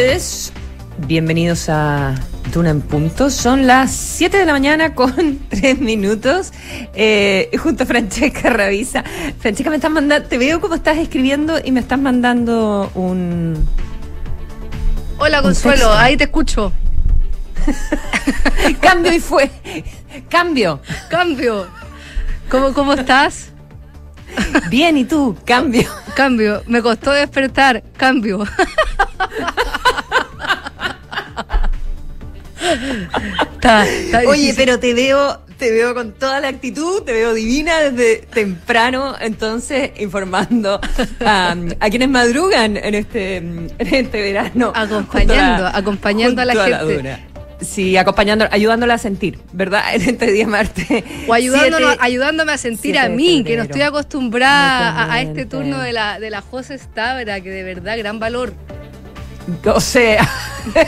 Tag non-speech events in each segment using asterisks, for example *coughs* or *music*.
ustedes. Bienvenidos a Duna en Punto. Son las 7 de la mañana con *laughs* 3 minutos. Eh, junto a Francesca Ravisa. Francesca, me estás mandando. Te veo como estás escribiendo y me estás mandando un. Hola, Consuelo. Ahí te escucho. *laughs* Cambio y fue. Cambio. Cambio. ¿Cómo, cómo estás? Bien, ¿y tú? Cambio. Cambio. Me costó despertar. Cambio. Oye, pero te veo, te veo con toda la actitud, te veo divina desde temprano, entonces informando a, quienes madrugan en este, en este verano. Acompañando, acompañando a la gente. Sí, acompañando, ayudándola a sentir, ¿verdad? En este día martes. O ayudándome a sentir a mí, que no estoy acostumbrada a, este turno de la, de la José Stabra, que de verdad, gran valor. O sea,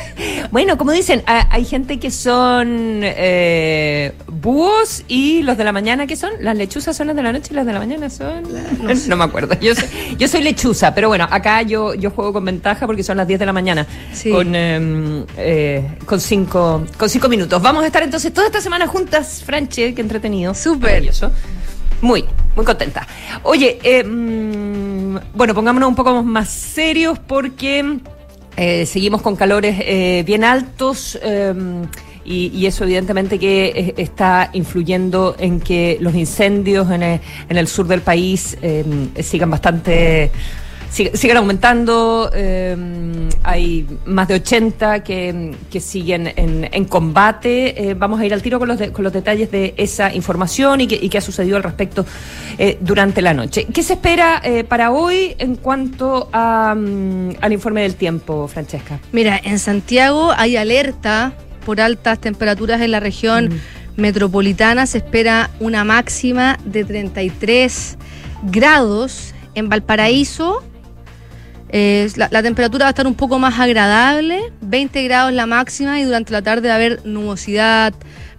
*laughs* bueno, como dicen, hay gente que son eh, búhos y los de la mañana, ¿qué son? ¿Las lechuzas son las de la noche y las de la mañana son? *laughs* No, me acuerdo. Yo soy, yo soy lechuza, pero bueno, acá yo, yo juego con ventaja porque son las 10 de la mañana. Con, em, eh, con, cinco, con cinco minutos. Vamos a estar entonces toda esta semana juntas, Franche, qué entretenido. Súper. Muy, muy contenta. Oye, em, bueno, pongámonos un poco más serios porque eh, seguimos con calores eh, bien altos. Em, y, eso evidentemente que está influyendo en que los incendios en el, sur del país em, sigan bastante siguen aumentando, em, hay más de 80 que, siguen en, combate. Eh, vamos a ir al tiro con los, con los detalles de esa información y qué ha sucedido al respecto eh, durante la noche. ¿Qué se espera eh, para hoy en cuanto mm, al informe del tiempo, Francesca? Mira, en Santiago hay alerta por altas temperaturas en la región mm. metropolitana. Se espera una máxima de 33 grados. En Valparaíso la, temperatura va a estar un poco más agradable, 20 grados la máxima y durante la tarde va a haber nubosidad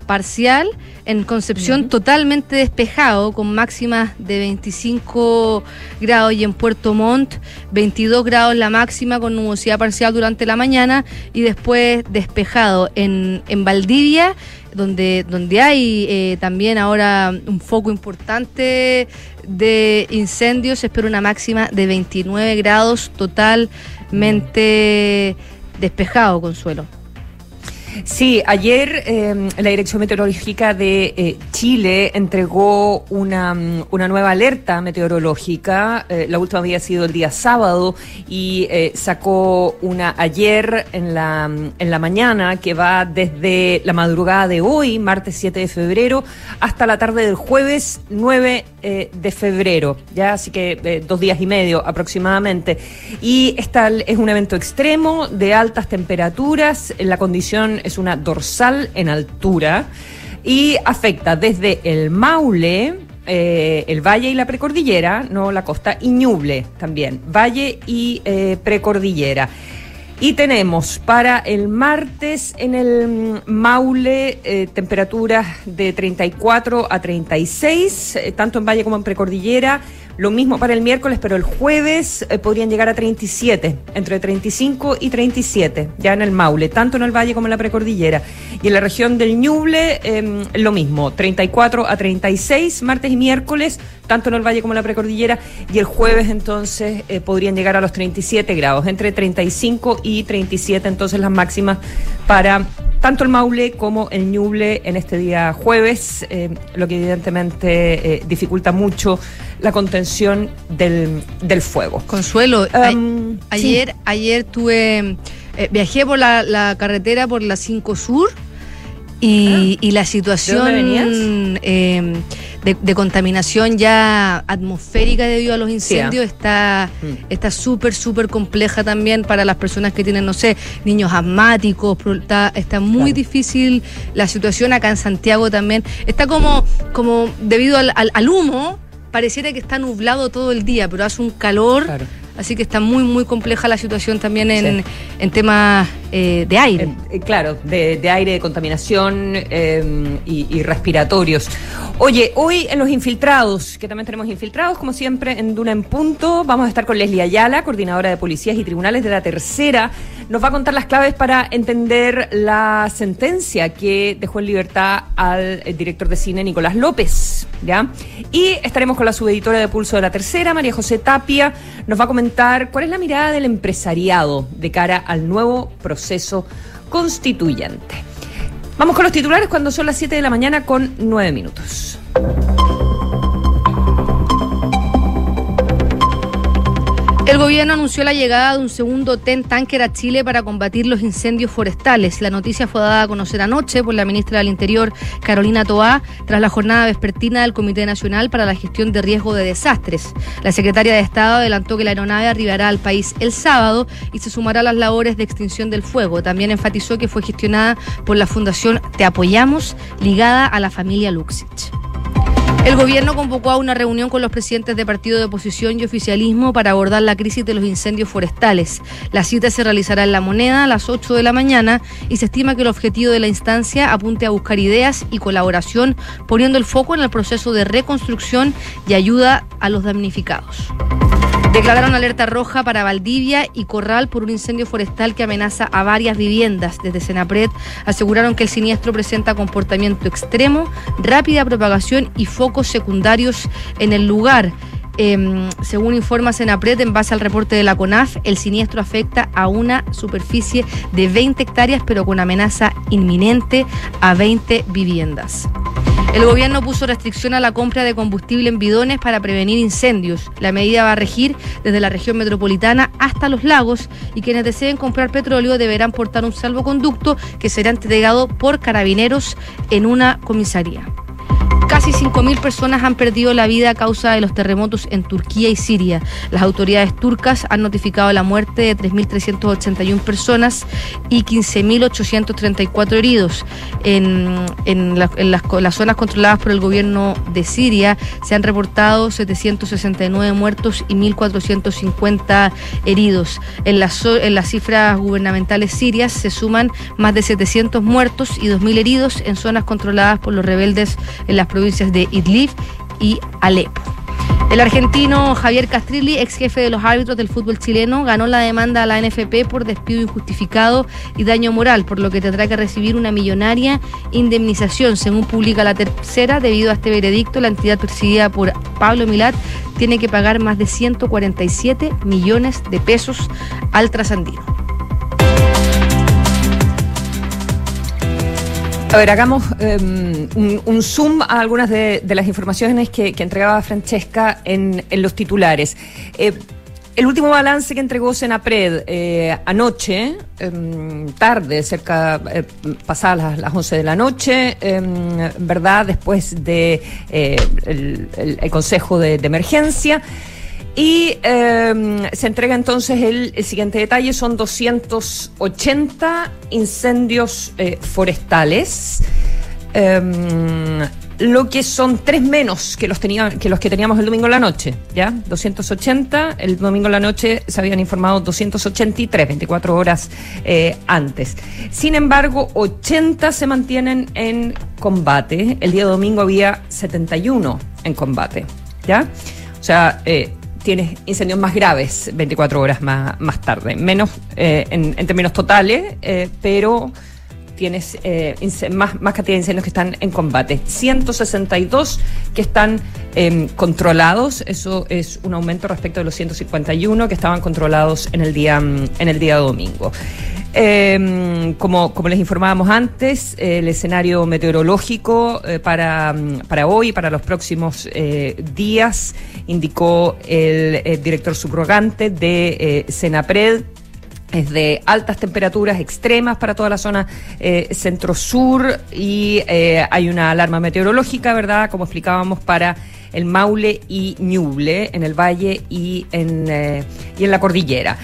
parcial. En Concepción totalmente despejado, con máximas de 25 grados y en Puerto Montt 22 grados la máxima con nubosidad parcial durante la mañana y después despejado. En, en Valdivia donde, donde hay eh, también ahora un foco importante de incendios, se espera una máxima de 29 grados totalmente despejado, Consuelo. Sí, ayer em, la Dirección Meteorológica de eh, Chile entregó una, una, nueva alerta meteorológica. Eh, la última había sido el día sábado y eh, sacó una ayer en la, en la mañana que va desde la madrugada de hoy, martes 7 de febrero, hasta la tarde del jueves 9 de febrero. Ya, así que dos días y medio aproximadamente. Y esta es un evento extremo de altas temperaturas. La condición es una dorsal en altura y afecta desde el Maule, eh, el valle y la precordillera, no la costa, y Ñuble también, valle y eh, precordillera. Y tenemos para el martes en el Maule eh, temperaturas de 34 a 36, tanto en valle como en precordillera. Lo mismo para el miércoles, pero el jueves eh, podrían llegar a 37, entre 35 y 37, ya en el Maule, tanto en el Valle como en la Precordillera. Y en la región del Ñuble, em, lo mismo, 34 a 36, martes y miércoles, tanto en el Valle como en la Precordillera. Y el jueves, entonces, eh, podrían llegar a los 37 grados, entre 35 y 37, entonces las máximas para tanto el Maule como el Ñuble en este día jueves, eh, lo que evidentemente eh, dificulta mucho la contención del, fuego. Consuelo, um, ayer, ayer tuve, eh, viajé por la, carretera por la 5 Sur y, ah. la situación de, contaminación ya atmosférica debido a los incendios está mm. está súper, súper compleja también para las personas que tienen, no sé, niños asmáticos. Está, está muy difícil la situación acá en Santiago también. Está como, como debido al, al, humo, pareciera que está nublado todo el día, pero hace un calor. Así que está muy, muy compleja la situación también en, en temas eh, de aire. Eh, claro, de, aire, de contaminación y, y, respiratorios. Oye, hoy en los infiltrados, que también tenemos infiltrados, como siempre, en Duna en Punto, vamos a estar con Leslie Ayala, coordinadora de policías y tribunales de la tercera nos va a contar las claves para entender la sentencia que dejó en libertad al eh, director de cine Nicolás López. ¿ya? Y estaremos con la subeditora de Pulso de la Tercera, María José Tapia, nos va a comentar cuál es la mirada del empresariado de cara al nuevo proceso constituyente. Vamos con los titulares cuando son las 7 de la mañana con 9 minutos. El gobierno anunció la llegada de un segundo TEN tanker a Chile para combatir los incendios forestales. La noticia fue dada a conocer anoche por la ministra del Interior, Carolina Toá, tras la jornada vespertina del Comité Nacional para la Gestión de Riesgo de Desastres. La secretaria de Estado adelantó que la aeronave arribará al país el sábado y se sumará a las labores de extinción del fuego. También enfatizó que fue gestionada por la Fundación Te Apoyamos, ligada a la familia Luxich. El gobierno convocó a una reunión con los presidentes de partido de oposición y oficialismo para abordar la crisis de los incendios forestales. La cita se realizará en La Moneda a las 8 de la mañana y se estima que el objetivo de la instancia apunte a buscar ideas y colaboración, poniendo el foco en el proceso de reconstrucción y ayuda a los damnificados. Declararon alerta roja para Valdivia y Corral por un incendio forestal que amenaza a varias viviendas. Desde Senapred aseguraron que el siniestro presenta comportamiento extremo, rápida propagación y focos secundarios en el lugar. Em, según informa Senapred, en base al reporte de la CONAF, el siniestro afecta a una superficie de 20 hectáreas, pero con amenaza inminente a 20 viviendas. El gobierno puso restricción a la compra de combustible en bidones para prevenir incendios. La medida va a regir desde la región metropolitana hasta los lagos y quienes deseen comprar petróleo deberán portar un salvoconducto que será entregado por carabineros en una comisaría. Casi 5.000 personas han perdido la vida a causa de los terremotos en Turquía y Siria. Las autoridades turcas han notificado la muerte de 3.381 personas y 15.834 heridos. En, en, las, zonas controladas por el gobierno de Siria se han reportado 769 muertos y 1.450 heridos. En las, en las cifras gubernamentales sirias se suman más de 700 muertos y 2.000 heridos en zonas controladas por los rebeldes en las provincias de Idlib y Alepo. El argentino Javier Castrilli, ex jefe de los árbitros del fútbol chileno, ganó la demanda a la NFP por despido injustificado y daño moral, por lo que tendrá que recibir una millonaria indemnización, según publica la tercera. Debido a este veredicto, la entidad perseguida por Pablo Milat tiene que pagar más de 147 millones de pesos al trasandino. A ver, hagamos em, un, zoom a algunas de, las informaciones que, entregaba Francesca en, los titulares. Eh, el último balance que entregó Senapred eh, anoche, em, tarde, cerca, eh, pasadas las, 11 de la noche, em, ¿verdad? Después de el, Consejo de Emergencia. Y em, se entrega entonces el, siguiente detalle, son 280 incendios eh, forestales, em, lo que son tres menos que los, tenía, que los que teníamos el domingo en la noche, ¿ya? 280, el domingo en la noche se habían informado 283, 24 horas eh, antes. Sin embargo, 80 se mantienen en combate, el día domingo había 71 en combate, ¿ya? O sea, eh, tienes incendios más graves 24 horas más, más tarde. Menos eh, en, términos totales, eh, pero tienes eh, más, más cantidad de incendios que están en combate. 162 que están em, controlados, eso es un aumento respecto de los 151 que estaban controlados en el día, en el día domingo. Eh, como, les informábamos antes, el escenario meteorológico eh, para, para hoy, para los próximos eh, días, indicó el, director subrogante de Senapred, es de altas temperaturas extremas para toda la zona centro-sur y hay una alarma meteorológica, ¿verdad? Como explicábamos, para el Maule y Ñuble, en el valle y en, y en la cordillera.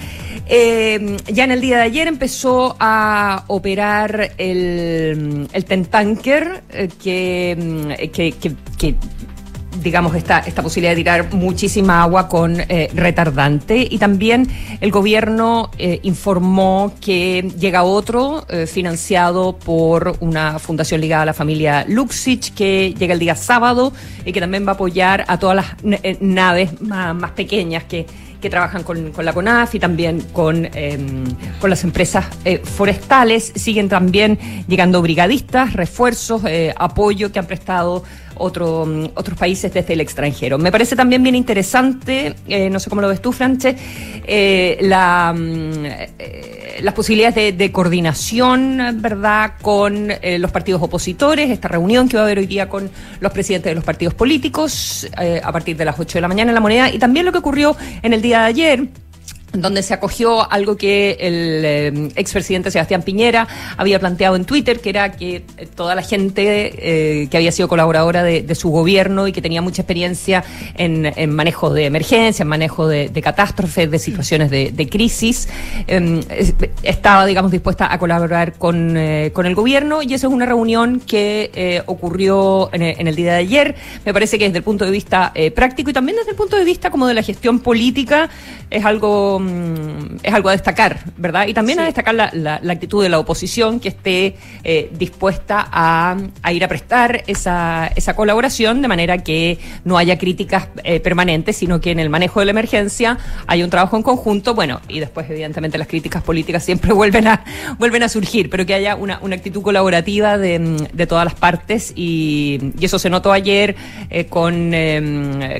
Eh, ya en el día de ayer empezó a operar el, el Tentanker, eh, mm, que, que, digamos, esta, esta posibilidad de tirar muchísima agua con eh, retardante. Y también el gobierno eh, informó que llega otro financiado por una fundación ligada a la familia Luxich, que llega el día sábado y que también va a apoyar a todas las naves más pequeñas que que trabajan con, la CONAF y también con, em, con las empresas eh, forestales. Siguen también llegando brigadistas, refuerzos, eh, apoyo que han prestado otro, mm, otros países desde el extranjero. Me parece también bien interesante, eh, no sé cómo lo ves tú, Franche, la, mm, las posibilidades de, coordinación, ¿verdad?, con los partidos opositores, esta reunión que va a haber hoy día con los presidentes de los partidos políticos a partir de las 8 de la mañana en la moneda y también lo que ocurrió en el día de ayer donde se acogió algo que el eh, expresidente Sebastián Piñera había planteado en Twitter, que era que eh, toda la gente eh, que había sido colaboradora de, su gobierno y que tenía mucha experiencia en, manejo de emergencia, en manejo de, catástrofes, de situaciones de, crisis, em, estaba, digamos, dispuesta a colaborar con, con, el gobierno y esa es una reunión que ocurrió en, el día de ayer. Me parece que desde el punto de vista práctico y también desde el punto de vista como de la gestión política es algo Mm, es algo a destacar, ¿verddad? Y también a destacar la, actitud de la oposición que esté eh, dispuesta a, ir a prestar esa, esa colaboración de manera que no haya críticas eh, permanentes, sino que en el manejo de la emergencia hay un trabajo en conjunto, bueno, y después evidentemente las críticas políticas siempre *laughs* vuelven a, vuelven a surgir, pero que haya una, actitud colaborativa de, todas las partes y, eso se notó ayer eh, con,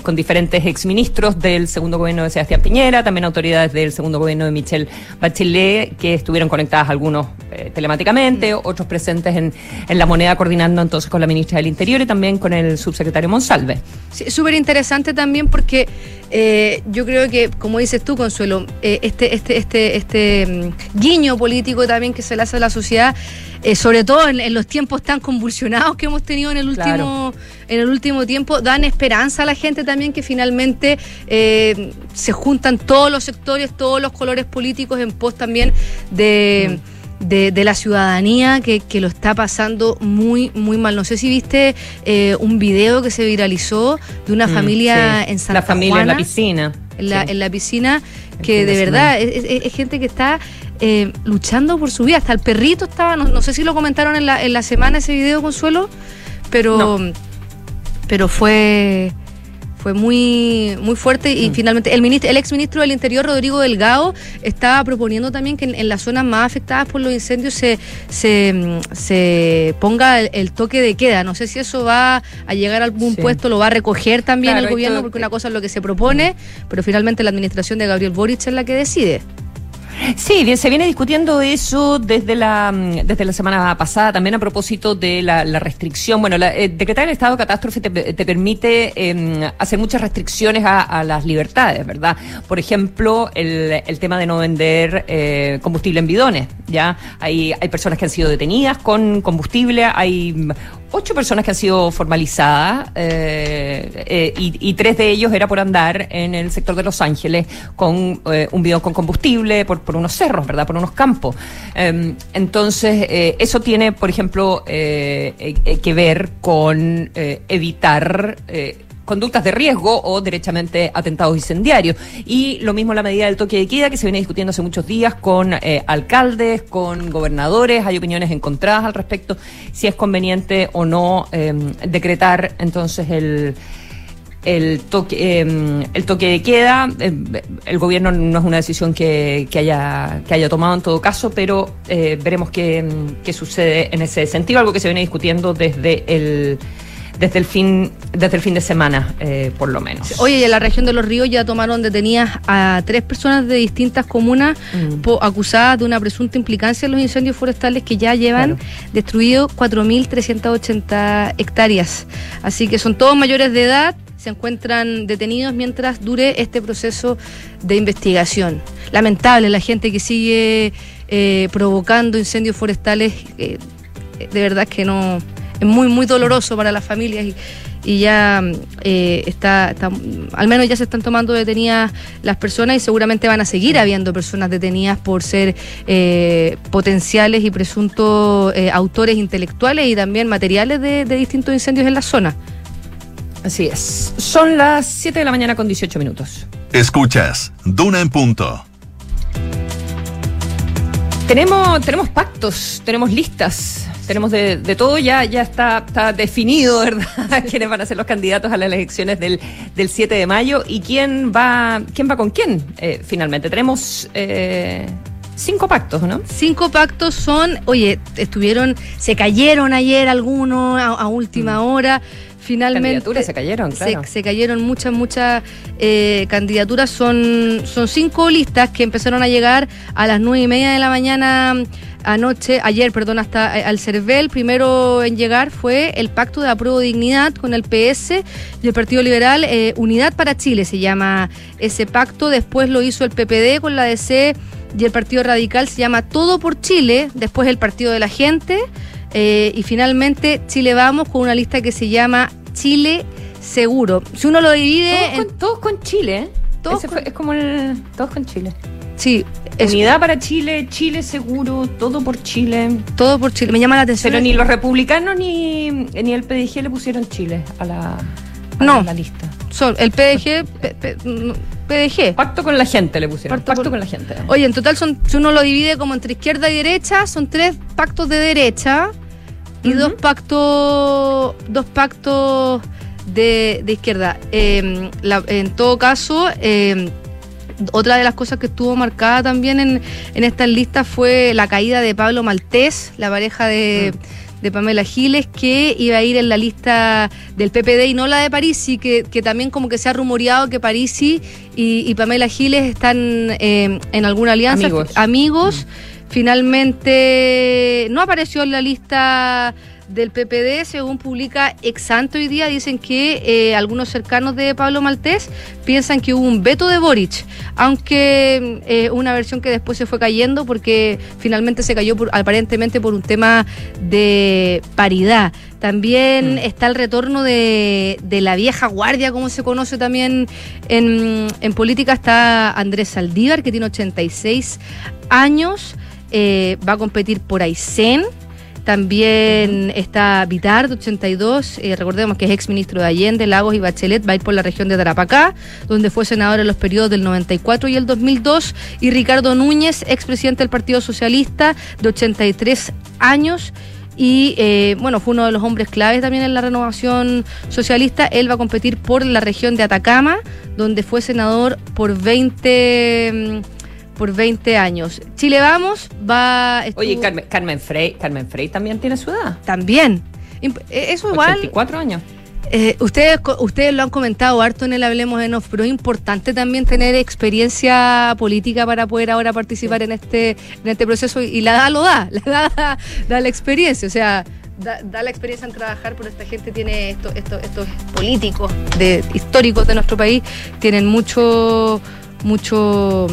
con diferentes exministros del segundo gobierno de Sebastián Piñera, también autoridades del segundo gobierno de Michelle Bachelet, que estuvieron conectadas algunos eh, telemáticamente, otros presentes en, en, la moneda, coordinando entonces con la ministra del Interior y también con el subsecretario Monsalve. Sí, Súper interesante también porque eh, yo creo que, como dices tú, Consuelo, eh, este, este, este, este mm, guiño político también que se le hace a la sociedad, sobre todo en, los tiempos tan convulsionados que hemos tenido en el último, en el último tiempo, dan esperanza a la gente también que finalmente se juntan todos los sectores todos los colores políticos en pos también de... De, la ciudadanía que, lo está pasando muy, muy mal. No sé si viste eh, un video que se viralizó de una mm, familia en Santa La familia en la piscina. En la, piscina, que de verdad es, gente que está eh, luchando por su vida. Hasta el perrito estaba, no, sé si lo comentaron en la, en la semana ese video, Consuelo, pero, pero fue fue muy, muy fuerte y mm. finalmente el, ministro, el ex ministro del Interior, Rodrigo Delgado, estaba proponiendo también que en, las zonas más afectadas por los incendios se, se, ponga el, toque de queda. No sé si eso va a llegar a algún puesto, lo va a recoger también el gobierno, porque una cosa es lo que se propone, pero finalmente la administración de Gabriel Boric es la que decide. Sí, bien, se viene discutiendo eso desde la mm, desde la semana pasada, también a propósito de la, restricción. Bueno, la, eh, decretar el estado de catástrofe te, permite em, hacer muchas restricciones a, las libertades, ¿verdad? Por ejemplo, el, el tema de no vender eh, combustible en bidones, ¿ya? Hay, hay personas que han sido detenidas con combustible, hay ocho personas que han sido formalizadas eh, eh, y, tres de ellos era por andar en el sector de Los Ángeles con eh, un bidón con combustible por, por, unos cerros, ¿verdad? Por unos campos. Em, entonces, eso tiene, por ejemplo, que ver con evitar conductas de riesgo o derechamente atentados incendiarios. Y lo mismo la medida del toque de queda que se viene discutiendo hace muchos días con eh, alcaldes, con gobernadores, hay opiniones encontradas al respecto si es conveniente o no em, decretar entonces el el toque em, el toque de queda. Em, el gobierno no es una decisión que, haya que haya tomado en todo caso pero eh, veremos qué, qué sucede en ese sentido. Algo que se viene discutiendo desde el desde el fin, desde el fin de semana, eh, por lo menos. Oye, y en la región de los ríos ya tomaron detenidas a tres personas de distintas comunas mm. acusadas de una presunta implicancia en los incendios forestales que ya llevan destruido 4.380 hectáreas. Así que son todos mayores de edad, se encuentran detenidos mientras dure este proceso de investigación. Lamentable la gente que sigue eh, provocando incendios forestales, eh, de verdad que no muy, muy doloroso para las familias y, ya eh, está, al menos ya se están tomando detenidas las personas y seguramente van a seguir habiendo personas detenidas por ser eh, potenciales y presuntos eh, autores intelectuales y también materiales de, distintos incendios en la zona. Así es. Son las 7 de la mañana con 18 minutos. Escuchas, Duna en punto. Tenemos, tenemos pactos, tenemos listas, tenemos de, todo, ya, ya está, está definido, *laughs* ¿verdad? quiénes van a ser los candidatos a las elecciones del, del 7 de mayo y quién va, quién va con quién, eh, finalmente. Tenemos eh, cinco pactos, ¿no? Cinco pactos son, oye, estuvieron, se cayeron ayer algunos a, última mm. hora finalmente se cayeron, claro. se, cayeron muchas, muchas eh, candidaturas. Son, son cinco listas que empezaron a llegar a las nueve y media de la mañana anoche, ayer, perdón, hasta eh, al CERVEL. Primero en llegar fue el Pacto de Apruebo Dignidad con el PS y el Partido Liberal. Eh, Unidad para Chile se llama ese pacto. Después lo hizo el PPD con la DC y el Partido Radical. Se llama Todo por Chile. Después el Partido de la Gente. y finalmente Chile Vamos con una lista que se llama Chile seguro. Si uno lo divide. Todos con, Chile, ¿eh? Todos es como el. Todos con Chile. Sí. Unidad para Chile, Chile seguro, todo por Chile. Todo por Chile. Me llama la atención. Pero ni los republicanos ni, ni el PDG le pusieron Chile a la, no. la lista. Son el PDG, PDG. Pacto con la gente le pusieron. Pacto, con la gente. Oye, en total son, si uno lo divide como entre izquierda y derecha, son tres pactos de derecha y dos pactos dos pactos de, izquierda. Em, en todo caso, em, otra de las cosas que estuvo marcada también en, en estas listas fue la caída de Pablo Maltés, la pareja de, mm. de, Pamela Giles, que iba a ir en la lista del PPD y no la de Parisi, que, que también como que se ha rumoreado que Parisi y, Pamela Giles están em, en alguna alianza, amigos. Mm. Finalmente no apareció en la lista del PPD, según publica Exanto hoy día, dicen que eh, algunos cercanos de Pablo Maltés piensan que hubo un veto de Boric, aunque eh, una versión que después se fue cayendo porque finalmente se cayó aparentemente por un tema de paridad. También mm. está el retorno de, la vieja guardia, como se conoce también en, en política. Está Andrés Saldívar, que tiene 86 años. Eh, va a competir por Aysén. También está Vitar, de 82, eh, recordemos que es ex ministro de Allende, Lagos y Bachelet, va a ir por la región de Tarapacá, donde fue senador en los periodos del 94 y el 2002. Y Ricardo Núñez, ex presidente del Partido Socialista, de 83 años y eh, bueno, fue uno de los hombres claves también en la renovación socialista. Él va a competir por la región de Atacama, donde fue senador por 20 por 20 años. Chile Vamos va... Oye, Carmen, Carmen, Frey, Carmen Frey también tiene su edad. También. Eh, eso igual... 84 años. Eh, ustedes, ustedes lo han comentado harto en el Hablemos en Off, pero es importante también tener experiencia política para poder ahora participar en este, en este proceso y la edad lo da, *laughs* la edad da, la experiencia, o sea, da, la experiencia en trabajar, pero esta gente tiene estos, estos, estos políticos de, históricos de nuestro país, tienen mucho, mucho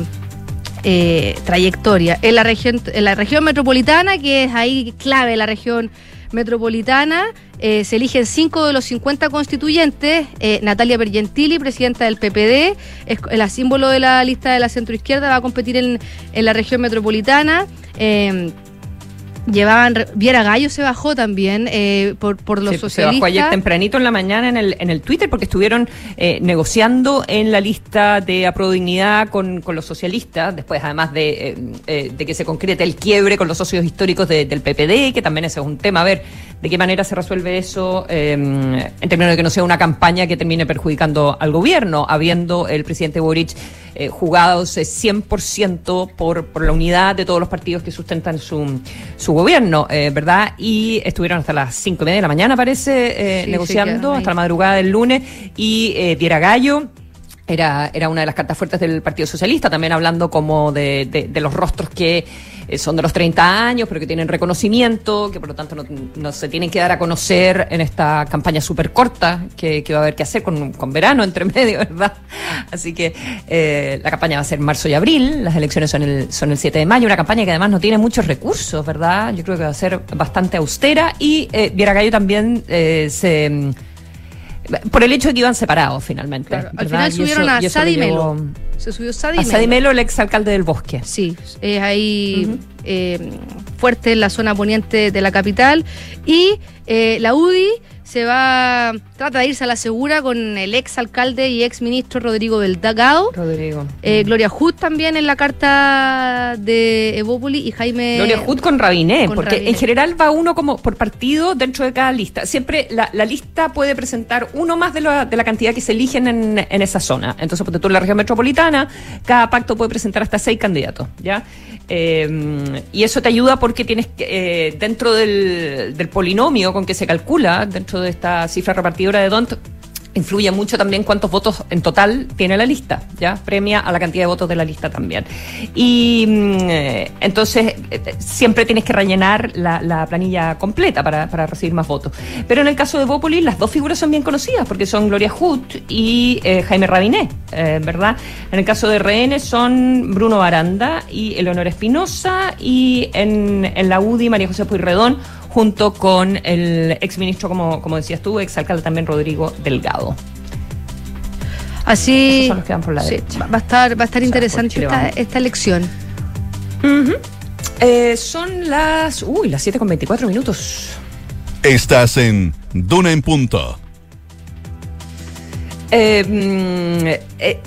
eh, trayectoria. En la, región, en la región metropolitana, que es ahí clave la región metropolitana, eh, se eligen cinco de los 50 constituyentes. Eh, Natalia Pergentili, presidenta del PPD, es la símbolo de la lista de la centroizquierda, va a competir en, en la región metropolitana llevaban Viera Gallo se bajó también eh, por, por los socialistas. Se bajó ayer tempranito en la mañana en el, en el Twitter porque estuvieron eh, negociando en la lista de Dignidad con, con los socialistas, después además de, eh, de que se concrete el quiebre con los socios históricos del PPD, que también ese es un tema, a ver de qué manera se resuelve eso en términos de que no sea una campaña que termine perjudicando al gobierno, habiendo el presidente Boric eh, jugados 100% por, por la unidad de todos los partidos que sustentan su, su gobierno, eh, ¿verdad? Y estuvieron hasta las cinco y media de la mañana, parece, eh, negociando, hasta la madrugada del lunes, y eh, Diera Gallo era, era una de las cartas fuertes del Partido Socialista, también hablando como de, de, los rostros que eh, son de los 30 años, pero que tienen reconocimiento, que por lo tanto no, se tienen que dar a conocer en esta campaña súper corta que, que, va a haber que hacer con, con verano entre *laughs* medio, ¿verdad? Así que eh, la campaña va a ser marzo y abril, las elecciones son el, son el 7 de mayo, una campaña que además no tiene muchos recursos, ¿verdad? Yo creo que va a ser bastante austera y eh, Viera Gallo también eh, se por el hecho de que iban separados finalmente. al final subieron a Sadi Melo. Se subió Sadi a Melo. el exalcalde del Bosque. Sí, es ahí eh, fuerte en la zona poniente de la capital. Y eh, la UDI se va trata de irse a la segura con el ex alcalde y ex ministro Rodrigo Delgado. Rodrigo. Eh, Gloria Hood también en la carta de Evópoli y Jaime. Gloria Hood con Rabinet, con porque en general va uno como por partido dentro de cada lista. Siempre la, la lista puede presentar uno más de la, de la cantidad que se eligen en, en esa zona. Entonces, porque tú en la región metropolitana, cada pacto puede presentar hasta seis candidatos, ¿ya? Eh, y eso te ayuda porque tienes que, eh, dentro del, del polinomio con que se calcula, dentro de esta cifra de DONT, influye mucho también cuántos votos en total tiene la lista, ¿ya? Premia a la cantidad de votos de la lista también. Y mm, eh, entonces eh, siempre tienes que rellenar la, la planilla completa para, recibir más votos. Pero en el caso de Bópoli, las dos figuras son bien conocidas porque son Gloria Hood y eh, Jaime Rabinet, eh, ¿verdad? En el caso de RN son Bruno Baranda y Eleonora Espinosa y en, en la UDI María José Pueyrredón junto con el exministro, como, como decías tú, exalcalde también Rodrigo Delgado. Así. Esos son los por la sí, derecha. va a estar, va a estar O sea, interesante esta, esta elección. Eh, son las. Uy, las 7 con 24 minutos. Estás en Duna en Punto. Mm, eh,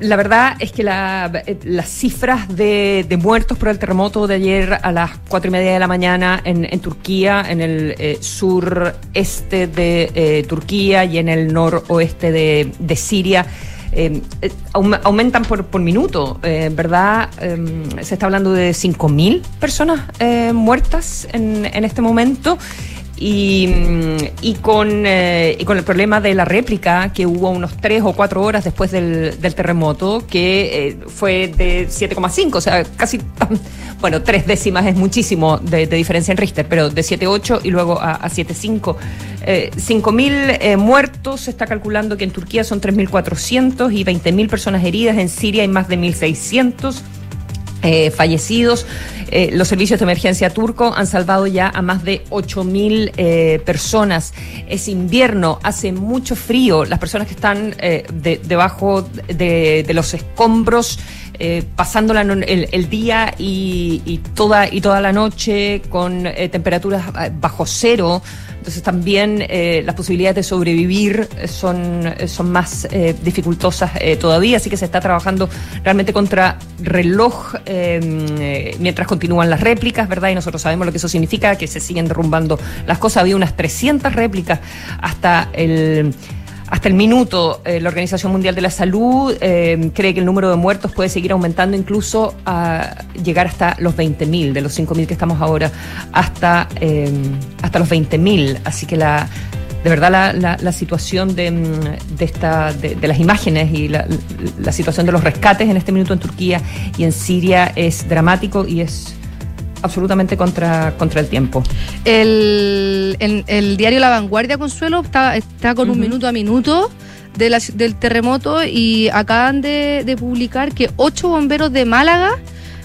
la verdad es que la- eh, las cifras de, de muertos por el terremoto de ayer a las cuatro y media de la mañana en, en Turquía, en el eh, sureste de Turquía y en el noroeste de, de Siria, aum- aumentan por, por minuto, ¿verdad? Eh, se está hablando de 5.000 personas muertas en, en este momento. Y, mm, eh, y con el problema de la réplica que hubo unos tres o cuatro horas después del, terremoto, que eh, fue de 7,5, o sea, casi, *laughs* bueno, tres décimas es muchísimo de, de diferencia en Richter, pero de 7,8 y luego a, a 7,5. Eh, 5.000 eh, muertos, se está calculando que en Turquía son 3.400 y 20.000 personas heridas, en Siria hay más de 1.600 eh, fallecidos. Eh, los servicios de emergencia turco han salvado ya a más de 8.000 eh, personas. Es invierno, hace mucho frío. Las personas que están eh, de- debajo de, de los escombros, eh, pasándola en el, el día y, y toda, y toda la noche con temperaturas bajo cero. Entonces también eh, las posibilidades de sobrevivir eh, son, eh, son más dificultosas todavía, así que se está trabajando realmente contra reloj eh, mientras continúan las réplicas, ¿verdad? Y nosotros sabemos lo que eso significa, que se siguen derrumbando las cosas. Había unas 300 réplicas hasta el... Hasta el minuto, eh, la Organización Mundial de la Salud eh, cree que el número de muertos puede seguir aumentando incluso a llegar hasta los 20.000, de los 5.000 que estamos ahora, hasta, eh, hasta los 20.000. Así que la, de verdad la, la- la situación de, mm, de, esta, de, de las imágenes y la, la situación de los rescates en este minuto en Turquía y en Siria es dramático y es absolutamente contra, contra el tiempo. El, el- el diario La Vanguardia, Consuelo, está, está con un minuto a minuto de la- del terremoto y acaban de, de publicar que ocho bomberos de Málaga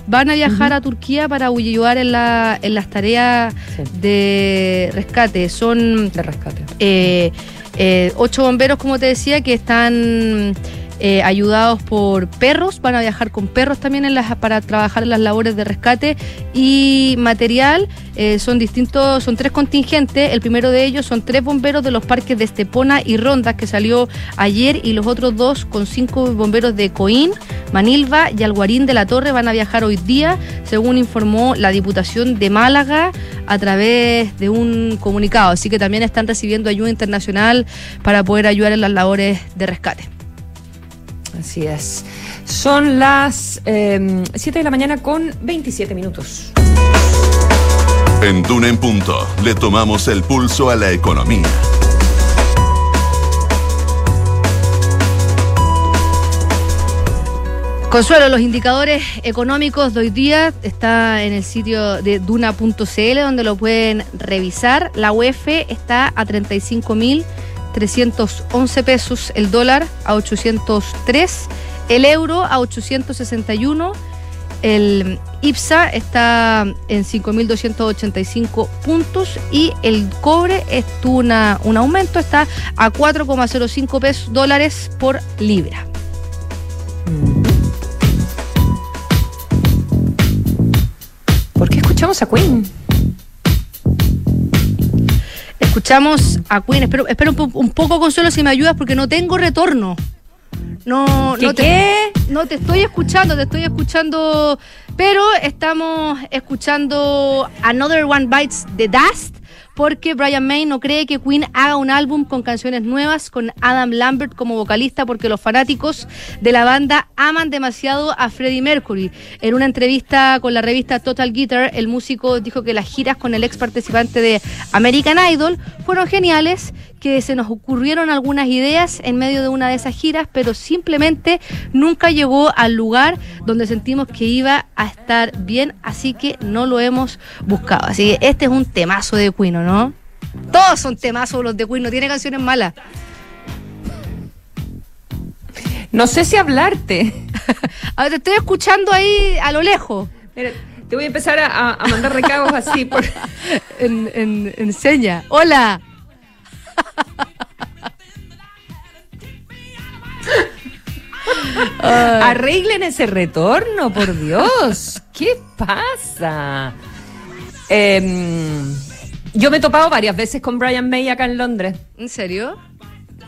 van a viajar a Turquía para ayudar en, la, en las tareas Sí. de rescate. Son De rescate. eh, eh, ocho bomberos, como te decía, que están eh, ayudados por perros, van a viajar con perros también para trabajar en las labores de rescate y material. eh, son distintos, son tres contingentes. El primero de ellos son tres bomberos de los parques de Estepona y Rondas que salió ayer y los otros dos con cinco bomberos de Coín, Manilva y Alguarín de la Torre van a viajar hoy día, según informó la Diputación de Málaga a través de un comunicado. Así que también están recibiendo ayuda internacional para poder ayudar en las labores de rescate. Así es. Son las 7 de la mañana con 27 minutos. En Duna en Punto le tomamos el pulso a la economía. Consuelo, los indicadores económicos de hoy día está en el sitio de duna.cl donde lo pueden revisar. La UEF está a 35.311 pesos, el dólar a 803, el euro a 861, el IPSA está en 5.285 puntos y el cobre estuvo una, un aumento, está a 4,05 pesos dólares por libra. ¿Por qué escuchamos a Queen? Escuchamos a Queen. Espero, espero un, poco, Consuelo, si me ayudas, porque no tengo retorno. No, no te, No te estoy escuchando, te estoy escuchando. Pero estamos escuchando Another One Bites the Dust porque Brian May no cree que Queen haga un álbum con canciones nuevas con Adam Lambert como vocalista porque los fanáticos de la banda aman demasiado a Freddie Mercury. En una entrevista con la revista Total Guitar, el músico dijo que las giras con el ex participante de American Idol fueron geniales que se nos ocurrieron algunas ideas en medio de una de esas giras, pero simplemente nunca llegó al lugar donde sentimos que iba a estar bien, así que no lo hemos buscado. Así que este es un temazo de Queen, ¿no? Todos son temazos los de Queen, no tiene canciones malas. No sé si hablarte. *laughs* a ver, te estoy escuchando ahí a lo lejos. te voy a empezar a, mandar recados así por... *laughs* en, en, en seña. Hola. Arreglen ese retorno, por Dios. ¿Qué pasa? Em, yo me he topado varias veces con Brian May acá en Londres. ¿En serio?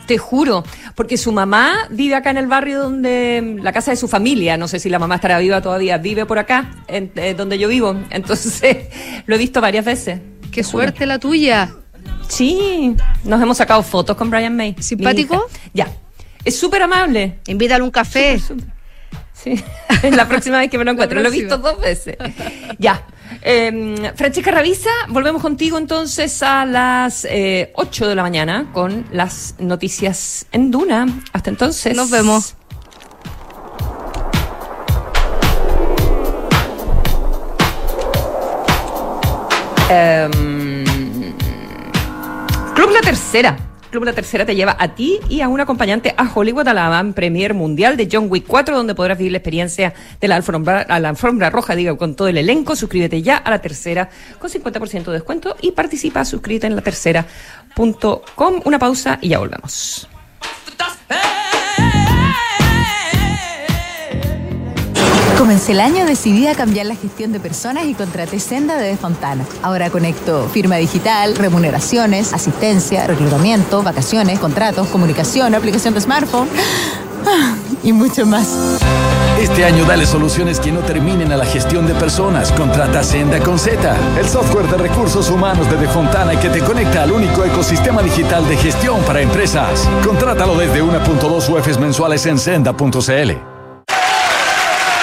Te juro, porque su mamá vive acá en el barrio donde la casa de su familia, no sé si la mamá estará viva todavía, vive por acá, en, eh, donde yo vivo. Entonces, *laughs* lo he visto varias veces. Qué suerte la tuya. Sí, nos hemos sacado fotos con Brian May. ¿Simpático? Ya. Es súper amable. Invítale un café. Sí, *laughs* es la próxima vez que me lo encuentro. Lo he visto dos veces. ya. Eh, Francesca Ravisa, volvemos contigo entonces a las eh, 8 de la mañana con las noticias en Duna. Hasta entonces. Nos vemos. Eh, Club La Tercera. Club La Tercera te lleva a ti y a un acompañante a Hollywood a la van premier mundial de John Wick 4, donde podrás vivir la experiencia de la alfombra, a la alfombra roja, digo, con todo el elenco. Suscríbete ya a La Tercera con 50% de descuento y participa, suscríbete en la tercera.com. Una pausa y ya volvemos. Comencé el año decidida a cambiar la gestión de personas y contraté Senda de Fontana. Ahora conecto firma digital, remuneraciones, asistencia, reclutamiento, vacaciones, contratos, comunicación, aplicación de smartphone *gasps* y mucho más. Este año dale soluciones que no terminen a la gestión de personas. Contrata Senda con Z, el software de recursos humanos de Defontana que te conecta al único ecosistema digital de gestión para empresas. Contrátalo desde 1.2 UFs mensuales en senda.cl.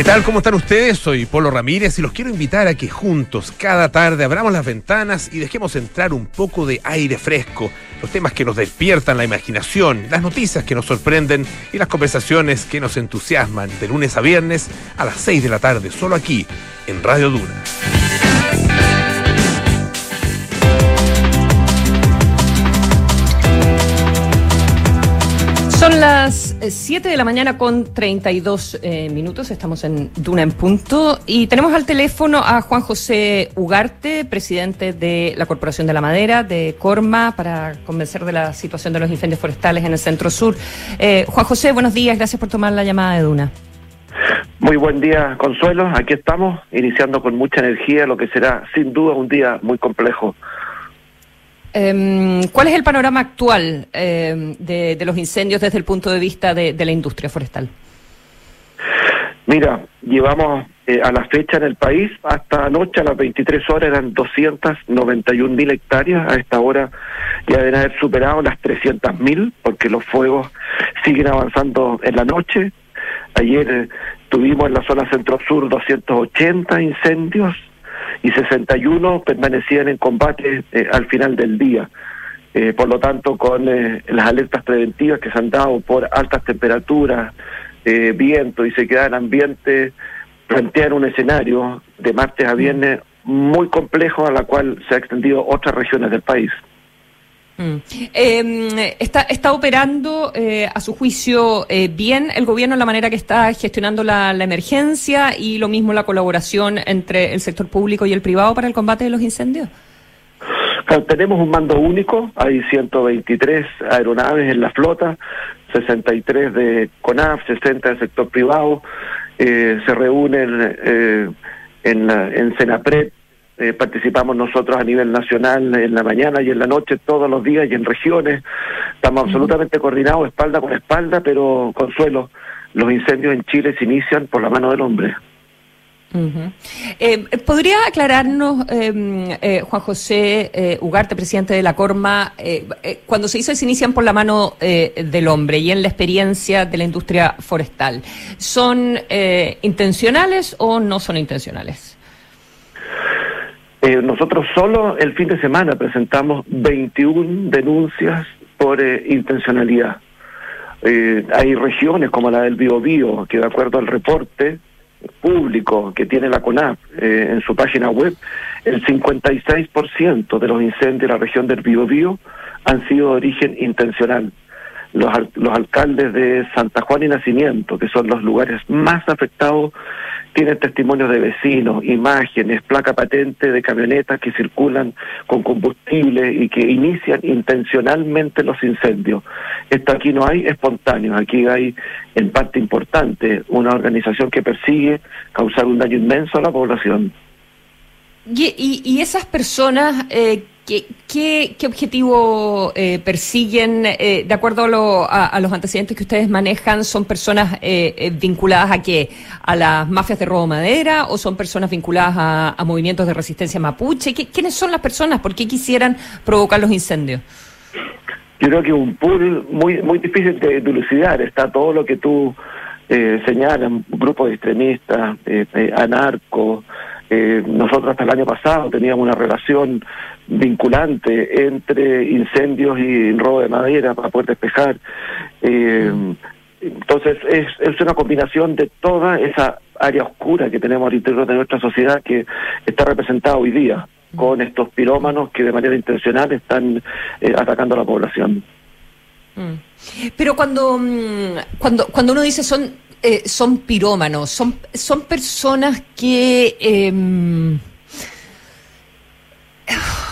¿Qué tal? ¿Cómo están ustedes? Soy Polo Ramírez y los quiero invitar a que juntos, cada tarde, abramos las ventanas y dejemos entrar un poco de aire fresco, los temas que nos despiertan la imaginación, las noticias que nos sorprenden y las conversaciones que nos entusiasman de lunes a viernes a las 6 de la tarde, solo aquí, en Radio Duna. Son las 7 eh, de la mañana con 32 eh, minutos, estamos en Duna en punto. Y tenemos al teléfono a Juan José Ugarte, presidente de la Corporación de la Madera, de Corma, para convencer de la situación de los incendios forestales en el centro sur. Eh, Juan José, buenos días, gracias por tomar la llamada de Duna. Muy buen día, Consuelo, aquí estamos, iniciando con mucha energía lo que será sin duda un día muy complejo Em, ¿Cuál es el panorama actual em, de, los incendios desde el punto de vista de, la industria forestal? Mira, llevamos eh, a la fecha en el país, hasta anoche a las 23 horas eran 291 mil hectáreas, a esta hora ya deben haber superado las 300 mil, porque los fuegos siguen avanzando en la noche. Ayer tuvimos en la zona centro-sur 280 incendios y 61 permanecían en combate eh, al final del día. Eh, por lo tanto, con eh, las alertas preventivas que se han dado por altas temperaturas, eh, viento y sequedad en ambiente, plantean un escenario de martes a viernes muy complejo a la cual se ha extendido otras regiones del país. Eh, está, operando, eh, a su juicio, eh, bien el gobierno en la manera que está gestionando la, emergencia y lo mismo la colaboración entre el sector público y el privado para el combate de los incendios. Claro, Tenemos un mando único, hay 123 aeronaves en la flota, 63 de CONAF, 60 del sector privado, eh, se reúnen en, la- en eh, participamos nosotros a nivel nacional en la mañana y en la noche todos los días y en regiones, estamos absolutamente coordinados espalda con espalda, pero Consuelo, los incendios en Chile se inician por la mano del hombre. Eh, ¿Podría aclararnos, eh, eh, Juan José eh, Ugarte, presidente de la Corma, eh, eh, cuando se dice se inician por la mano eh, del hombre y en la experiencia de la industria forestal, ¿son eh, intencionales o no son intencionales? Eh, nosotros solo el fin de semana presentamos 21 denuncias por eh, intencionalidad. Eh, hay regiones como la del Biobío, que de acuerdo al reporte público que tiene la CONAP eh, en su página web, el 56% de los incendios de la región del Biobío han sido de origen intencional. Los, los alcaldes de Santa Juana y Nacimiento, que son los lugares más afectados, tienen testimonios de vecinos, imágenes, placa patente de camionetas que circulan con combustible y que inician intencionalmente los incendios. Esto aquí no hay espontáneo, aquí hay en parte importante una organización que persigue causar un daño inmenso a la población. Y, y- y esas personas, eh, ¿qué, qué, objetivo eh, persiguen? Eh, de acuerdo a, lo- a- los antecedentes que ustedes manejan, ¿son personas eh, eh, vinculadas a qué? ¿A las mafias de robo de madera o son personas vinculadas a, movimientos de resistencia mapuche? ¿Qué- ¿Quiénes son las personas? ¿Por qué quisieran provocar los incendios? Yo creo que un pool muy muy difícil de dilucidar. Está todo lo que tú eh, señalas, grupos extremistas, eh, eh, anarcos. Eh, nosotros hasta el año pasado teníamos una relación vinculante entre incendios y robo de madera para poder despejar. Eh, entonces es, es una combinación de toda esa área oscura que tenemos al interior de nuestra sociedad que está representada hoy día con estos pirómanos que de manera intencional están eh, atacando a la población. Mm. Pero cuando, mm, cuando, cuando uno dice son, eh, son pirómanos, son, son personas que... em,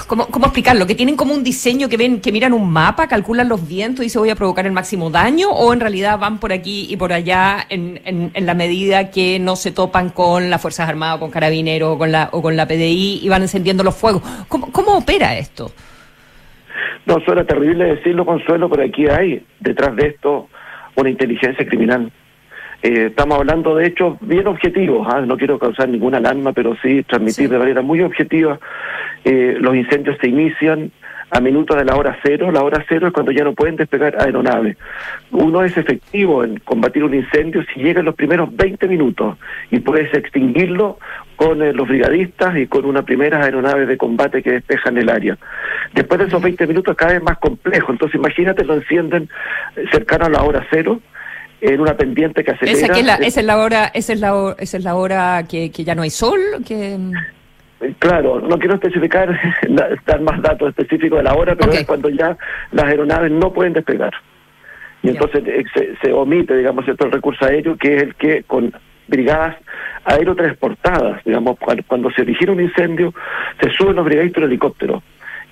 ¿Cómo, ¿Cómo explicarlo? ¿Que tienen como un diseño que ven, que miran un mapa, calculan los vientos y dicen voy a provocar el máximo daño? ¿O en realidad van por aquí y por allá en, en, en la medida que no se topan con las Fuerzas Armadas, con Carabineros o con la, o con la PDI y van encendiendo los fuegos? ¿Cómo, cómo opera esto? No, suena terrible decirlo, Consuelo, pero aquí hay detrás de esto una inteligencia criminal. Eh, estamos hablando de hechos bien objetivos, ¿ah? no quiero causar ninguna alarma, pero sí transmitir de manera muy objetiva. Eh, los incendios se inician a minutos de la hora cero. La hora cero es cuando ya no pueden despegar aeronaves. Uno es efectivo en combatir un incendio si llega en los primeros 20 minutos y puedes extinguirlo con eh, los brigadistas y con una primera aeronave de combate que despejan el área. Después de esos 20 minutos cada vez más complejo. Entonces imagínate, lo encienden eh, cercano a la hora cero en una pendiente que acelera. Esa, que es la, esa es la hora, esa es la, hora- esa es la hora que, que ya no hay sol, que Eh, Claro, no quiero especificar, *laughs* da- dar más datos específicos de la hora, pero es cuando ya las aeronaves no pueden despegar. Y entonces eh, se, se omite, digamos, cierto, el recurso aéreo, que es el que con brigadas aerotransportadas, digamos, cuando, cuando se origina un incendio, se suben los brigadistas en helicóptero.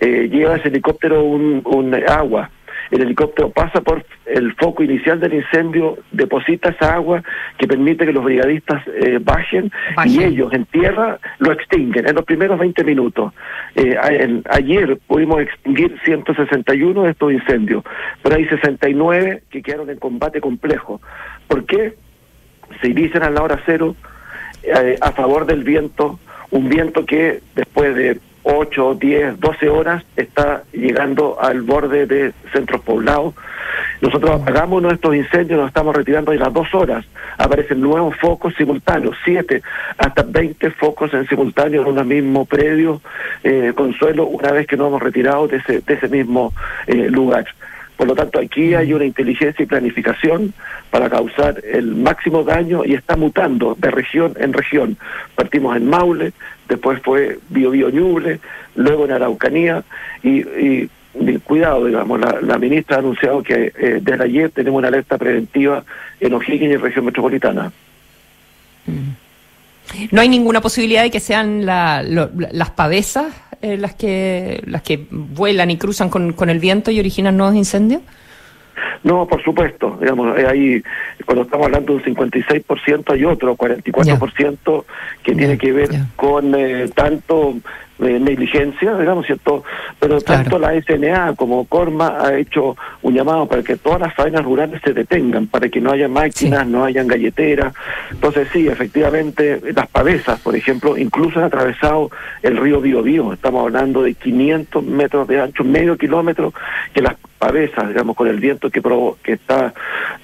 Eh, lleva ese helicóptero un, un agua. El helicóptero pasa por el foco inicial del incendio, deposita esa agua que permite que los brigadistas eh, bajen, y ellos en tierra lo extinguen en los primeros 20 minutos. Eh, ayer pudimos extinguir 161 de estos incendios, pero hay 69 que quedaron en combate complejo. ¿Por qué? Se inician a la hora cero, eh, a favor del viento, un viento que después de 8, 10, 12 horas está llegando al borde de centros poblados. Nosotros apagamos nuestros incendios, nos estamos retirando de las dos horas. Aparecen nuevos focos simultáneos, 7 hasta 20 focos en simultáneo en un mismo predio, eh, Consuelo, una vez que nos hemos retirado de ese, de ese mismo eh, lugar. Por lo tanto, aquí hay una inteligencia y planificación para causar el máximo daño y está mutando de región en región. Partimos en Maule, después fue Bio Bio Ñuble, luego en Araucanía y, y, cuidado, digamos, la, la, ministra ha anunciado que eh, desde ayer tenemos una alerta preventiva en O'Higgins y región metropolitana. ¿No hay ninguna posibilidad de que sean la, lo, las pavesas eh, las que las que vuelan y cruzan con, con el viento y originan nuevos incendios? No, por supuesto, digamos, eh, ahí cuando estamos hablando de un 56% hay otro 44% yeah. que yeah, tiene que ver yeah. con eh, tanto eh, negligencia, digamos, ¿cierto? Pero claro. tanto la SNA como Corma ha hecho un llamado para que todas las faenas rurales se detengan, para que no haya máquinas, sí. no hayan galleteras. Entonces, sí, efectivamente, las pavesas, por ejemplo, incluso han atravesado el río Biobío. Estamos hablando de 500 metros de ancho, medio kilómetro, que las pavesas, digamos, con el viento que, provo que está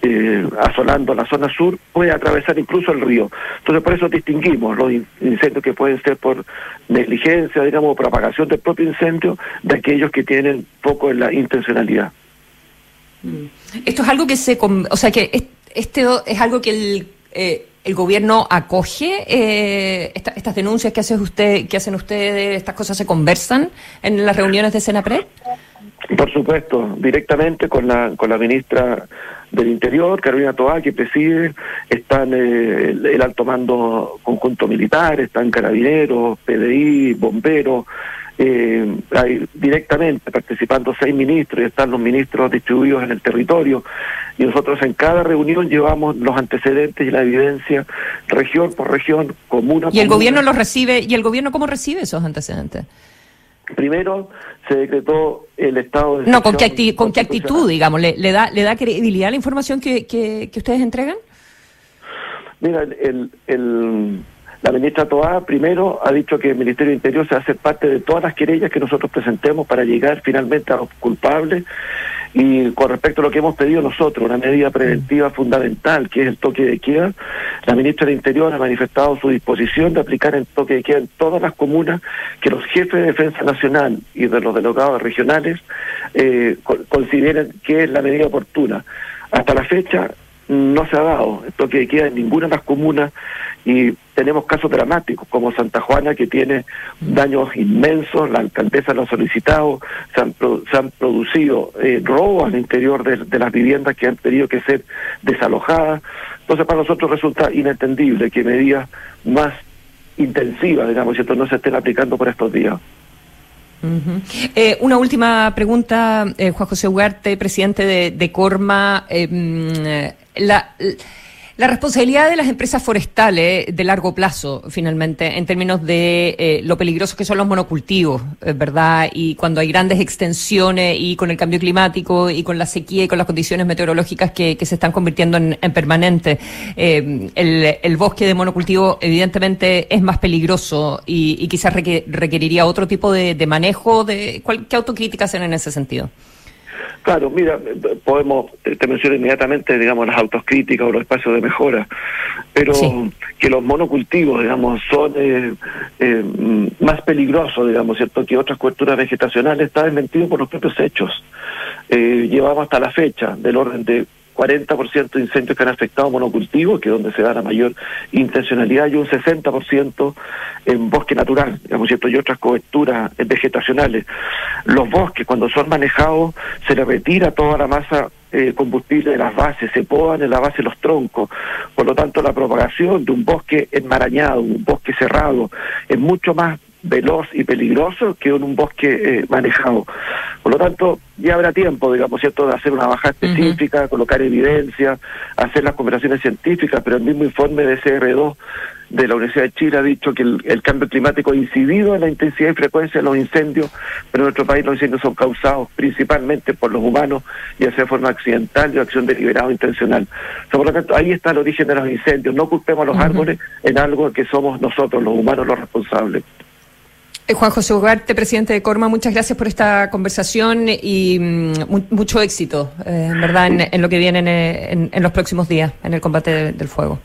eh, asolando la zona sur, puede atravesar incluso el río. Entonces, por eso distinguimos los incendios que pueden ser por negligencia, digamos, propagación del propio incendio, de aquellos que tienen poco en la intencionalidad. Esto es algo que se, o sea, que este es algo que el eh, el gobierno acoge eh, esta, estas denuncias que hace usted, que hacen ustedes, estas cosas se conversan en las reuniones de Senapred. Por supuesto, directamente con la con la ministra del Interior, Carolina Toá, que preside, están eh, el, el, alto mando conjunto militar, están carabineros, PDI, bomberos, eh, hay directamente participando seis ministros y están los ministros distribuidos en el territorio y nosotros en cada reunión llevamos los antecedentes y la evidencia región por región, comuna por ¿Y el comuna. gobierno los recibe? ¿Y el gobierno cómo recibe esos antecedentes? Primero se decretó el estado de... No, ¿con qué, acti con qué actitud, digamos? ¿Le, ¿Le, da, ¿Le da credibilidad la información que, que, que ustedes entregan? Mira, el, el, el la ministra Toá primero ha dicho que el Ministerio de Interior se hace parte de todas las querellas que nosotros presentemos para llegar finalmente a los culpables. Y con respecto a lo que hemos pedido nosotros, una medida preventiva fundamental, que es el toque de queda, la ministra de Interior ha manifestado su disposición de aplicar el toque de queda en todas las comunas que los jefes de defensa nacional y de los delegados regionales eh, consideren que es la medida oportuna. Hasta la fecha no se ha dado toque de queda en ninguna de las comunas y tenemos casos dramáticos como Santa Juana que tiene daños inmensos, la alcaldesa lo ha solicitado, se han, se han producido eh, robos al interior de, de, las viviendas que han tenido que ser desalojadas. Entonces para nosotros resulta inentendible que medidas más intensivas, digamos, ¿cierto? no se estén aplicando por estos días. Eh, una última pregunta, eh, Juan José Ugarte, presidente de, de Corma. La, la responsabilidad de las empresas forestales de largo plazo, finalmente, en términos de eh, lo peligrosos que son los monocultivos, eh, ¿verdad? Y cuando hay grandes extensiones y con el cambio climático y con la sequía y con las condiciones meteorológicas que, se están convirtiendo en, en permanentes, eh, el, bosque de monocultivo evidentemente es más peligroso y, y quizás requeriría otro tipo de, manejo. De, ¿cuál, ¿Qué autocrítica hacen en ese sentido? Claro, mira, podemos, te menciono inmediatamente, digamos, las autocríticas o los espacios de mejora, pero sí. que los monocultivos, digamos, son eh, eh, más peligrosos, digamos, ¿cierto?, que otras coberturas vegetacionales, está desmentido por los propios hechos. Eh, llevamos hasta la fecha del orden de 40% de incendios que han afectado monocultivos, que es donde se da la mayor intencionalidad, y un 60% en bosque natural, digamos, ¿cierto? y otras coberturas vegetacionales. Los bosques, cuando son manejados, se les retira toda la masa eh, combustible de las bases, se podan en la base los troncos. Por lo tanto, la propagación de un bosque enmarañado, un bosque cerrado, es mucho más veloz y peligroso que en un bosque eh, manejado. Por lo tanto, ya habrá tiempo, digamos, ¿cierto?, de hacer una baja específica, colocar evidencia, hacer las conversaciones científicas, pero el mismo informe de CR2 de la Universidad de Chile ha dicho que el, cambio climático ha incidido en la intensidad y frecuencia de los incendios, pero en nuestro país los incendios son causados principalmente por los humanos, ya sea de forma accidental o acción deliberada o intencional. por lo tanto, ahí está el origen de los incendios. No culpemos a los árboles en algo que somos nosotros, los humanos, los responsables. Eh, Juan José Ugarte, presidente de Corma, muchas gracias por esta conversación y mm, mucho éxito, eh, en verdad, en, lo que viene en, los próximos días en el combate del fuego.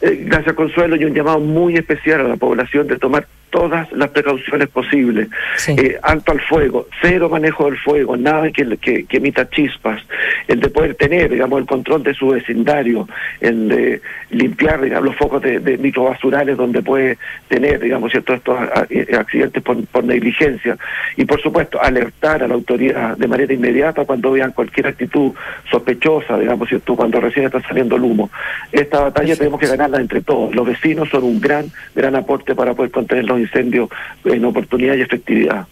Eh, gracias, Consuelo, y un llamado muy especial a la población de tomar todas las precauciones posibles. Eh, alto al fuego, cero manejo del fuego, nada que, que, emita chispas, el de poder tener, digamos, el control de su vecindario, el de limpiar, digamos, los focos de, de microbasurales donde puede tener, digamos, cierto, estos accidentes por, negligencia. Y, por supuesto, alertar a la autoridad de manera inmediata cuando vean cualquier actitud sospechosa, digamos, cierto, cuando recién está saliendo el humo. Esta batalla tenemos que ganarla entre todos. Los vecinos son un gran, gran aporte para poder contener los incendios en oportunidad y efectividad.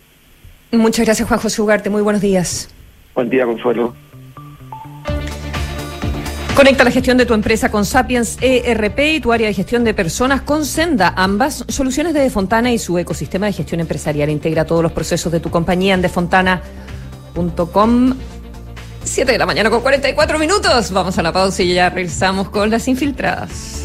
Muchas gracias, Juan José Ugarte. Muy buenos días. Buen día, Consuelo. Conecta la gestión de tu empresa con Sapiens ERP y tu área de gestión de personas con Senda. Ambas soluciones de Defontana y su ecosistema de gestión empresarial. Integra todos los procesos de tu compañía en defontana.com. 7 de la mañana con 44 minutos. Vamos a la pausa y ya regresamos con las infiltradas.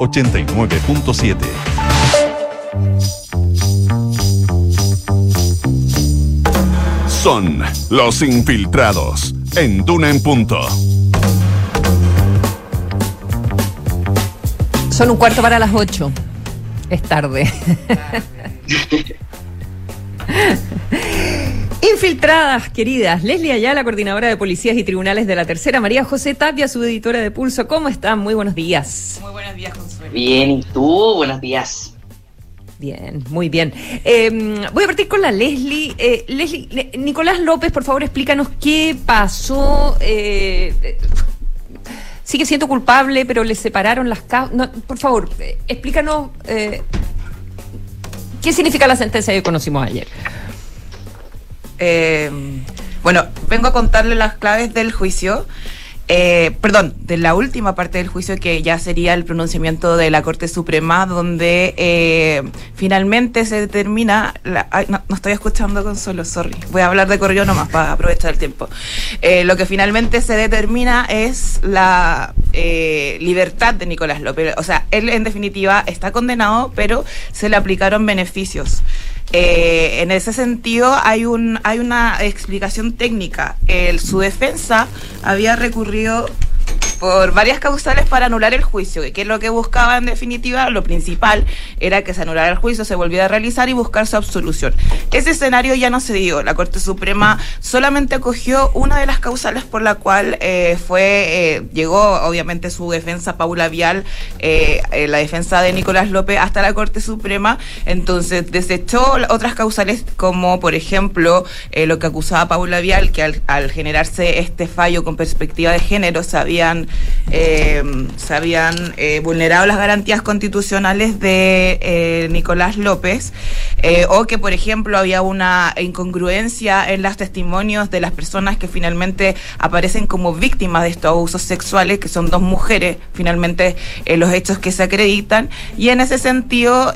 89.7. Son los infiltrados en Duna en punto. Son un cuarto para las ocho. Es tarde. *laughs* Infiltradas, queridas. Leslie Ayala, coordinadora de policías y tribunales de la tercera. María José Tapia, su editora de Pulso. ¿Cómo están? Muy buenos días. Muy buenos días, Consuelo. Bien, ¿y tú? Buenos días. Bien, muy bien. Em, voy a partir con la Leslie. Eh, Leslie, Nicolás López, por favor, explícanos qué pasó. Eh, sigue siendo culpable, pero le separaron las causas. por favor, eh, explícanos qué significa la sentencia que conocimos ayer. Eh, bueno, vengo a contarle las claves del juicio. Eh, perdón, de la última parte del juicio que ya sería el pronunciamiento de la Corte Suprema, donde eh, finalmente se determina, no, estoy escuchando con solo, sorry, voy a hablar de correo nomás para aprovechar el tiempo. lo que finalmente se determina es la libertad de Nicolás López, o sea, él en definitiva está condenado, pero se le aplicaron beneficios. Eh, en ese sentido hay un hay una explicación técnica. El, su defensa había recurrido por varias causales para anular el juicio, que es lo que buscaba en definitiva, lo principal era que se anulara el juicio, se volviera a realizar y buscar su absolución. Ese escenario ya no se dio, la Corte Suprema solamente acogió una de las causales por la cual eh, fue, eh, llegó obviamente su defensa Paula Vial, eh, la defensa de Nicolás López hasta la Corte Suprema, entonces desechó otras causales como por ejemplo lo que acusaba Paula Vial, que al, al generarse este fallo con perspectiva de género se habían eh, se habían eh, vulnerado las garantías constitucionales de eh, Nicolás López, o que, por ejemplo, había una incongruencia en los testimonios de las personas que finalmente aparecen como víctimas de estos abusos sexuales, que son dos mujeres, finalmente los hechos que se acreditan, y en ese sentido,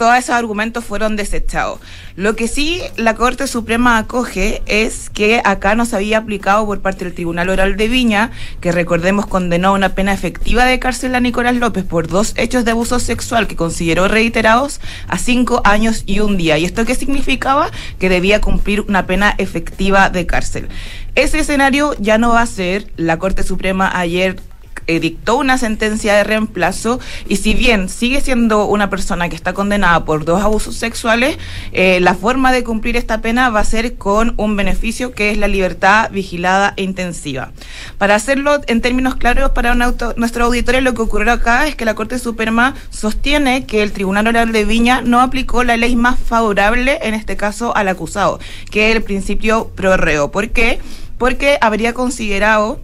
todos esos argumentos fueron desechados. Lo que sí la Corte Suprema acoge es que acá no se había aplicado por parte del Tribunal Oral de Viña, que recordemos condenó una pena efectiva de cárcel a Nicolás López por dos hechos de abuso sexual que consideró reiterados a cinco años y un día. ¿Y esto qué significaba? Que debía cumplir una pena efectiva de cárcel. Ese escenario ya no va a ser. La Corte Suprema ayer dictó una sentencia de reemplazo y si bien sigue siendo una persona que está condenada por dos abusos sexuales, eh, la forma de cumplir esta pena va a ser con un beneficio que es la libertad vigilada e intensiva. Para hacerlo en términos claros para auto- nuestro auditorio, lo que ocurrió acá es que la Corte Suprema sostiene que el Tribunal Oral de Viña no aplicó la ley más favorable, en este caso al acusado, que es el principio pro reo. ¿Por qué? Porque habría considerado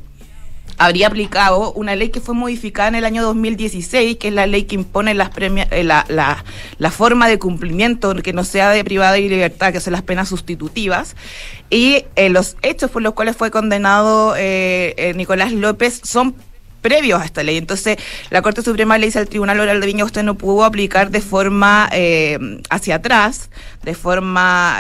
habría aplicado una ley que fue modificada en el año 2016, que es la ley que impone las premia- eh, la, la, la forma de cumplimiento que no sea de privada de libertad, que son las penas sustitutivas. Y eh, los hechos por los cuales fue condenado eh, Nicolás López son previos a esta ley. Entonces, la Corte Suprema le dice al Tribunal Oral de Viña, usted no pudo aplicar de forma hacia atrás, de forma...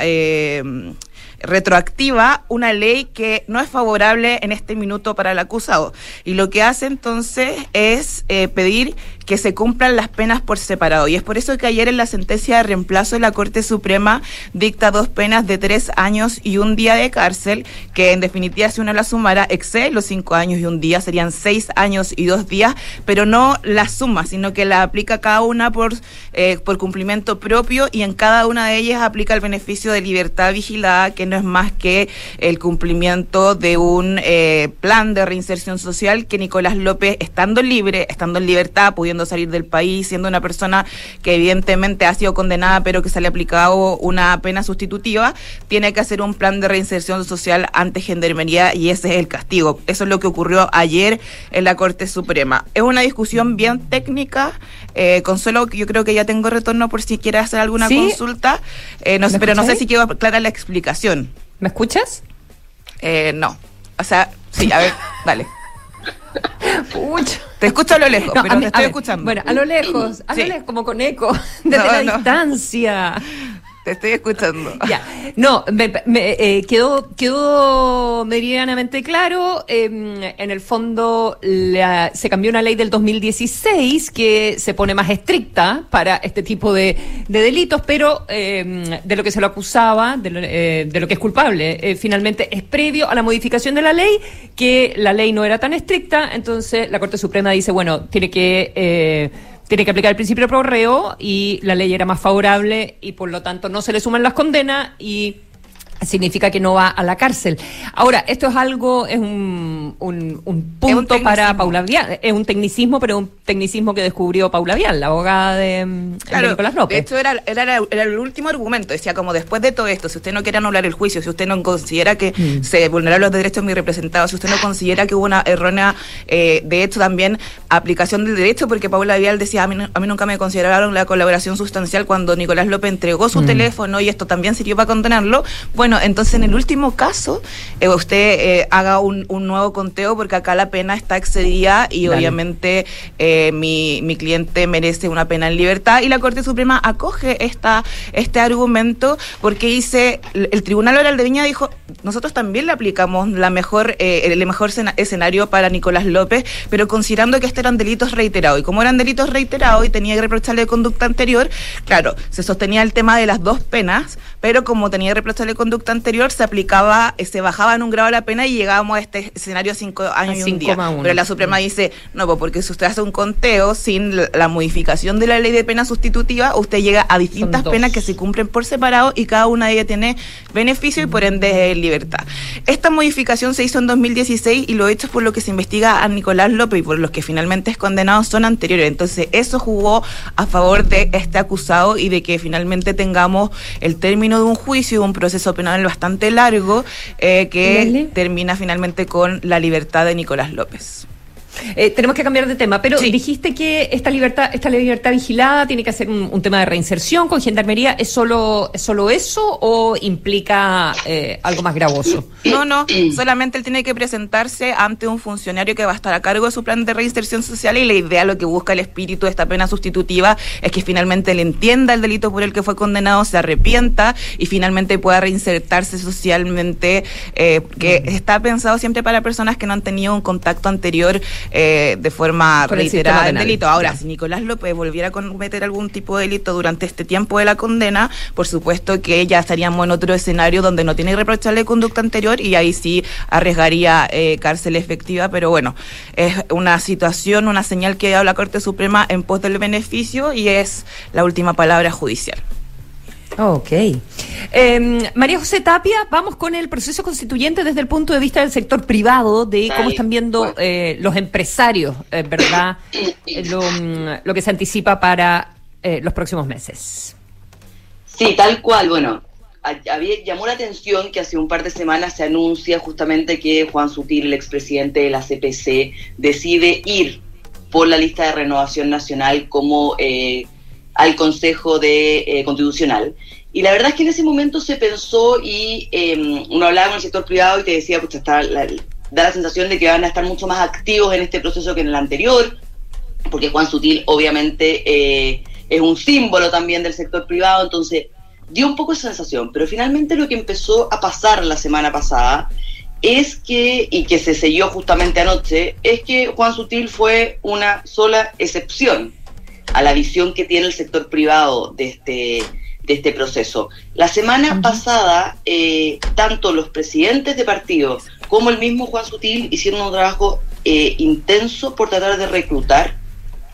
retroactiva una ley que no es favorable en este minuto para el acusado. Y lo que hace entonces es eh, pedir que se cumplan las penas por separado. Y es por eso que ayer en la sentencia de reemplazo la Corte Suprema dicta dos penas de tres años y un día de cárcel, que en definitiva si uno la sumara excede los cinco años y un día, serían seis años y dos días, pero no la suma, sino que la aplica cada una por, eh, por cumplimiento propio y en cada una de ellas aplica el beneficio de libertad vigilada, que no es más que el cumplimiento de un eh, plan de reinserción social que Nicolás López, estando libre, estando en libertad, pudiendo salir del país, siendo una persona que evidentemente ha sido condenada, pero que se le ha aplicado una pena sustitutiva, tiene que hacer un plan de reinserción social ante gendarmería y ese es el castigo. Eso es lo que ocurrió ayer en la Corte Suprema. Es una discusión bien técnica. Eh, Consuelo, yo creo que ya tengo retorno por si quiere hacer alguna ¿Sí? consulta, eh, no sé, ¿Me pero no sé si quedó clara la explicación. ¿Me escuchas? Eh, no. O sea, sí, a ver, *laughs* dale. Te escucho a lo lejos, No, pero mí- te estoy ver, escuchando. Bueno, a lo lejos, a Sí. lo lejos, como con eco, *laughs* desde No, la no. distancia. Te estoy escuchando. *laughs* Ya, no, me, me, eh, quedó, quedó meridianamente claro. eh, en el fondo se cambió una ley del 2016 que se pone más estricta para este tipo de, de delitos, pero eh, de lo que se lo acusaba, de lo, eh, de lo que es culpable, eh, finalmente es previo a la modificación de la ley, que la ley no era tan estricta, entonces la Corte Suprema dice, bueno, tiene que... tiene que aplicar el principio pro reo y la ley era más favorable y por lo tanto no se le suman las condenas y significa que no va a la cárcel. Ahora, esto es algo, es un, un, un punto para. Paula Vial, es un tecnicismo, pero un tecnicismo que descubrió Paula Vial, la abogada de, de Nicolás de López. hecho era, era, era el último argumento, decía como después de todo esto, si usted no quiere anular el juicio, si usted no considera que Mm. se vulneraron los derechos de mi representado, si usted no considera que hubo una errónea, eh, de hecho también aplicación del derecho, porque Paula Vial decía, a mí, a mí nunca me consideraron la colaboración sustancial cuando Nicolás López entregó su Mm. teléfono y esto también sirvió para condenarlo, bueno, entonces en el último caso, eh, usted eh, haga un, un nuevo conteo porque acá la pena está excedida y Dale. obviamente eh, mi, mi cliente merece una pena en libertad y la Corte Suprema acoge esta, este argumento porque dice, el el Tribunal Oral de Viña dijo, nosotros también le aplicamos la mejor, eh, el mejor escenario para Nicolás López, pero considerando que estos eran delitos reiterados y como eran delitos reiterados y tenía que reprocharle conducta anterior, claro, se sostenía el tema de las dos penas, pero como tenía que reprocharle conducta anterior, se aplicaba, se bajaba en un grado la pena y llegábamos a este escenario cinco años y un día. 5,1. Pero la Suprema dice, no, pues porque si usted hace un conteo sin la, la modificación de la ley de pena sustitutiva, usted llega a distintas penas que se cumplen por separado y cada una de ellas tiene beneficio y por ende libertad. Esta modificación se hizo en 2016 y los hechos por lo que se investiga a Nicolás López y por los que finalmente es condenado son anteriores. Entonces eso jugó a favor de este acusado y de que finalmente tengamos el término de un juicio, de un proceso penal bastante largo eh, que termina finalmente con la libertad de Nicolás López. Eh, tenemos que cambiar de tema, pero dijiste que esta libertad, esta libertad vigilada tiene que ser un, un tema de reinserción con gendarmería. ¿Es solo, es solo eso o implica eh, algo más gravoso? No, no, solamente él tiene que presentarse ante un funcionario que va a estar a cargo de su plan de reinserción social y la idea, lo que busca el espíritu de esta pena sustitutiva es que finalmente él entienda el delito por el que fue condenado, se arrepienta y finalmente pueda reinsertarse socialmente, eh, que está pensado siempre para personas que no han tenido un contacto anterior eh, de forma Con reiterada delito. Ahora, si Nicolás López volviera a cometer algún tipo de delito durante este tiempo de la condena, por supuesto que ya estaríamos en otro escenario donde no tiene irreprochable conducta anterior y ahí sí arriesgaría eh, cárcel efectiva, pero bueno, es una situación, una señal que ha dado la Corte Suprema en pos del beneficio y es la última palabra judicial. Ok. Eh, María José Tapia, vamos con el proceso constituyente desde el punto de vista del sector privado, de cómo están viendo eh, los empresarios, eh, ¿verdad? *coughs* Lo, mm, lo que se anticipa para eh, los próximos meses. Sí, tal cual. Bueno, había, llamó la atención que hace un par de semanas se anuncia justamente que Juan Sutil, el expresidente de la CPC, decide ir por la lista de renovación nacional como eh, al Consejo de eh, Constitucional. Y la verdad es que en ese momento se pensó y eh, uno hablaba con el sector privado y te decía, pues está la- da la sensación de que van a estar mucho más activos en este proceso que en el anterior, porque Juan Sutil obviamente eh, es un símbolo también del sector privado, entonces dio un poco esa sensación, pero finalmente lo que empezó a pasar la semana pasada es que, y que se selló justamente anoche, es que Juan Sutil fue una sola excepción a la visión que tiene el sector privado de este, de este proceso. La semana pasada, eh, tanto los presidentes de partido como el mismo Juan Sutil hicieron un trabajo eh, intenso por tratar de reclutar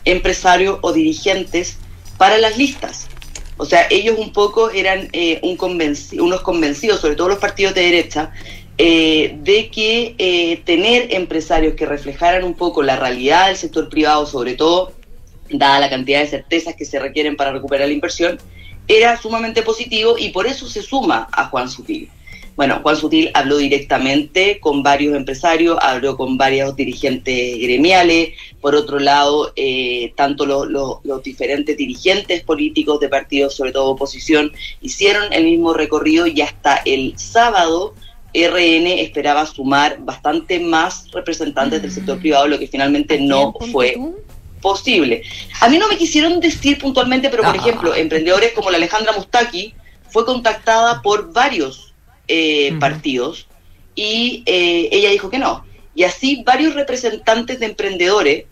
empresarios o dirigentes para las listas. O sea, ellos un poco eran eh, un convenci- unos convencidos, sobre todo los partidos de derecha, eh, de que eh, tener empresarios que reflejaran un poco la realidad del sector privado, sobre todo dada la cantidad de certezas que se requieren para recuperar la inversión, era sumamente positivo y por eso se suma a Juan Sutil. Bueno, Juan Sutil habló directamente con varios empresarios, habló con varios dirigentes gremiales, por otro lado, eh, tanto los, los- los diferentes dirigentes políticos de partidos, sobre todo oposición, hicieron el mismo recorrido y hasta el sábado RN esperaba sumar bastante más representantes del sector privado, lo que finalmente no fue posible. A mí no me quisieron decir puntualmente, pero por Ah. ejemplo, emprendedores como la Alejandra Mustaki fue contactada por varios eh, partidos y eh, ella dijo que no. Y así varios representantes de emprendedores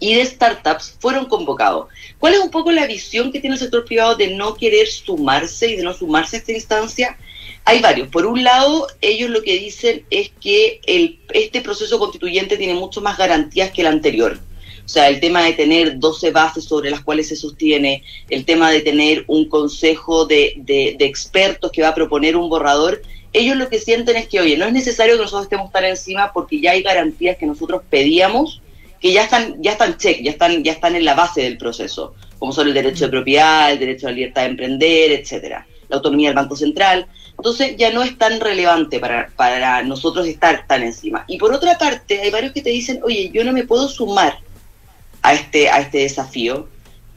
y de startups fueron convocados. ¿Cuál es un poco la visión que tiene el sector privado de no querer sumarse y de no sumarse a esta instancia? Hay varios. Por un lado, ellos lo que dicen es que el, este proceso constituyente tiene mucho más garantías que el anterior. O sea, el tema de tener 12 bases sobre las cuales se sostiene, el tema de tener un consejo de, de- de expertos que va a proponer un borrador, ellos lo que sienten es que, oye, no es necesario que nosotros estemos tan encima porque ya hay garantías que nosotros pedíamos que ya están, ya están check, ya están, ya están en la base del proceso, como son el derecho de propiedad, el derecho a la libertad de emprender, etcétera, la autonomía del Banco Central. Entonces ya no es tan relevante para, para nosotros estar tan encima. Y por otra parte, hay varios que te dicen, oye, yo no me puedo sumar a este, a este desafío.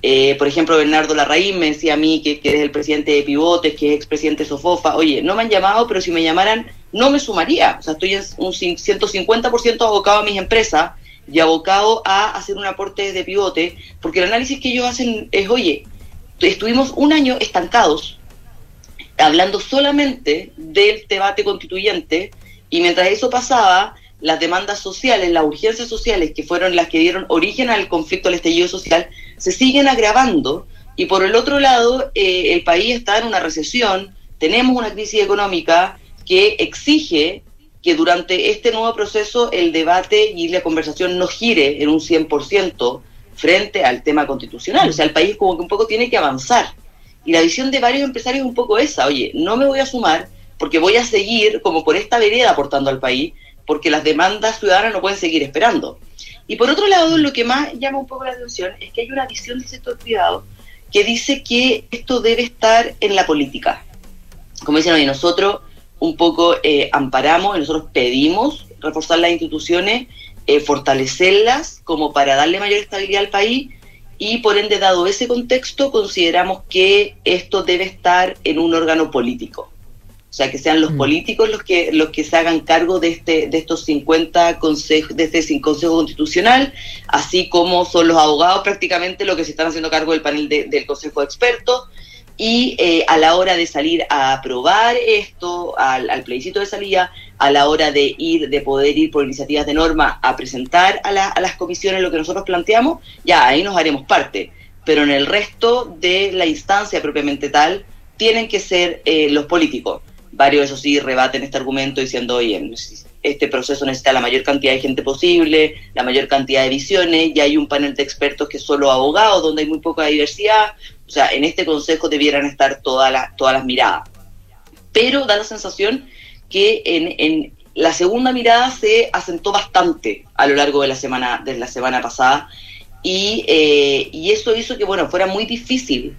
Eh, por ejemplo, Bernardo Larraín me decía a mí que, que es el presidente de Pivotes, que es expresidente de Sofofa. Oye, no me han llamado, pero si me llamaran, no me sumaría. O sea, estoy en un cin- 150% abocado a mis empresas y abocado a hacer un aporte de pivote, porque el análisis que ellos hacen es, oye, estuvimos un año estancados hablando solamente del debate constituyente y mientras eso pasaba, las demandas sociales, las urgencias sociales que fueron las que dieron origen al conflicto, al estallido social, se siguen agravando y por el otro lado, eh, el país está en una recesión, tenemos una crisis económica que exige que durante este nuevo proceso el debate y la conversación no gire en un 100% frente al tema constitucional. O sea, el país como que un poco tiene que avanzar. Y la visión de varios empresarios es un poco esa, oye, no me voy a sumar porque voy a seguir como por esta vereda aportando al país, porque las demandas ciudadanas no pueden seguir esperando. Y por otro lado, lo que más llama un poco la atención es que hay una visión del sector privado que dice que esto debe estar en la política. Como dicen, oye, nosotros un poco eh, amparamos nosotros pedimos reforzar las instituciones eh, fortalecerlas como para darle mayor estabilidad al país y por ende, dado ese contexto, consideramos que esto debe estar en un órgano político. O sea, que sean los Mm. políticos los que los que se hagan cargo de este de estos 50 consejos de este consejo constitucional, así como son los abogados prácticamente los que se están haciendo cargo del panel de- del consejo de expertos y eh, a la hora de salir a aprobar esto, al, al plebiscito de salida, a la hora de ir, de poder ir por iniciativas de norma a presentar a, la- a las comisiones lo que nosotros planteamos, ya ahí nos haremos parte. Pero en el resto de la instancia propiamente tal, tienen que ser eh, los políticos. Varios, eso sí, rebaten este argumento diciendo, oye, este proceso necesita la mayor cantidad de gente posible, la mayor cantidad de visiones, y hay un panel de expertos que es solo abogados, donde hay muy poca diversidad. O sea, en este consejo debieran estar todas las, todas las miradas. Pero da la sensación que en, en la segunda mirada se asentó bastante a lo largo de la semana, de la semana pasada, y, eh, y eso hizo que bueno fuera muy difícil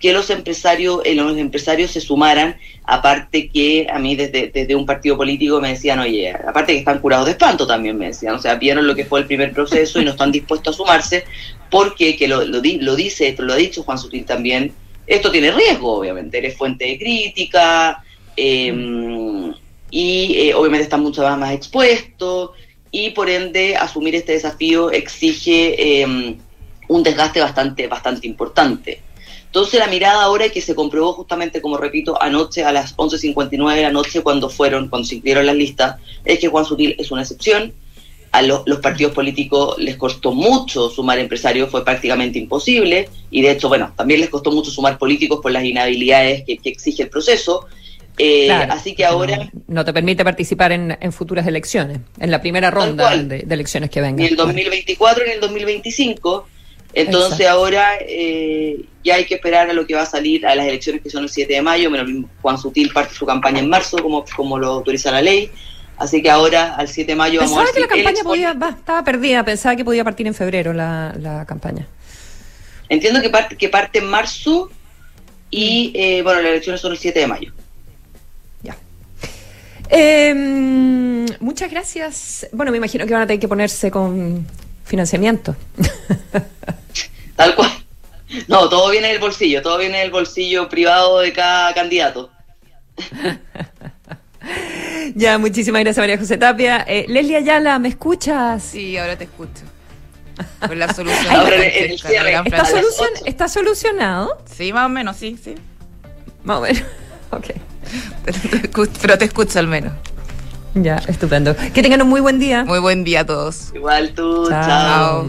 que los empresarios eh, los empresarios se sumaran aparte que a mí desde, desde un partido político me decían oye aparte que están curados de espanto también me decían o sea vieron lo que fue el primer proceso y no están dispuestos a sumarse porque que lo, lo, di- lo dice esto lo ha dicho Juan Sutil también esto tiene riesgo obviamente eres fuente de crítica eh, y obviamente están mucho más, más expuestos y por ende asumir este desafío exige eh, un desgaste bastante, bastante importante. Entonces la mirada ahora que se comprobó justamente, como repito, anoche a las 11.59 de la noche cuando fueron, cuando se incluyeron las listas, es que Juan Sutil es una excepción. A lo- los partidos políticos les costó mucho sumar empresarios, fue prácticamente imposible, y de hecho, bueno, también les costó mucho sumar políticos por las inhabilidades que, que exige el proceso. Eh, Claro. Así que ahora No te permite participar en, en futuras elecciones, en la primera ronda cual. de, de elecciones que vengan. ni el 2024 ni el 2025. Entonces Exacto. ahora eh, ya hay que esperar a lo que va a salir a las elecciones que son el 7 de mayo. Bueno, Juan Sutil parte su campaña en marzo, como, como lo autoriza la ley. Así que ahora, al 7 de mayo, vamos a Pensaba ver que la si campaña podía, va, estaba perdida, pensaba que podía partir en febrero la, la campaña. Entiendo que parte, que parte en marzo y, Mm. eh, bueno, las elecciones son el 7 de mayo. Eh, muchas gracias. Bueno, me imagino que van a tener que ponerse con financiamiento. Tal cual. No, todo viene del bolsillo, todo viene del bolsillo privado de cada candidato. *laughs* Ya, muchísimas gracias María José Tapia. Eh, Leslie Ayala, ¿me escuchas? Sí, ahora te escucho. Por la solución. Ahora el- el cierre. ¿Está, solucion- ¿Está solucionado? Sí, más o menos, sí, sí. Más o menos. *laughs* Ok. Pero te, escucho, pero te escucho al menos. Ya, estupendo. Que tengan un muy buen día. Muy buen día a todos. Igual tú, Chao. chao.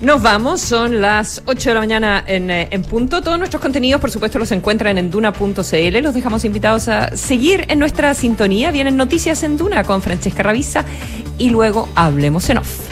Nos vamos, son las 8 de la mañana en, eh, en punto. Todos nuestros contenidos, por supuesto, los encuentran en duna.cl. Los dejamos invitados a seguir en nuestra sintonía. Vienen noticias en Duna con Francesca Ravisa y luego hablemos en off.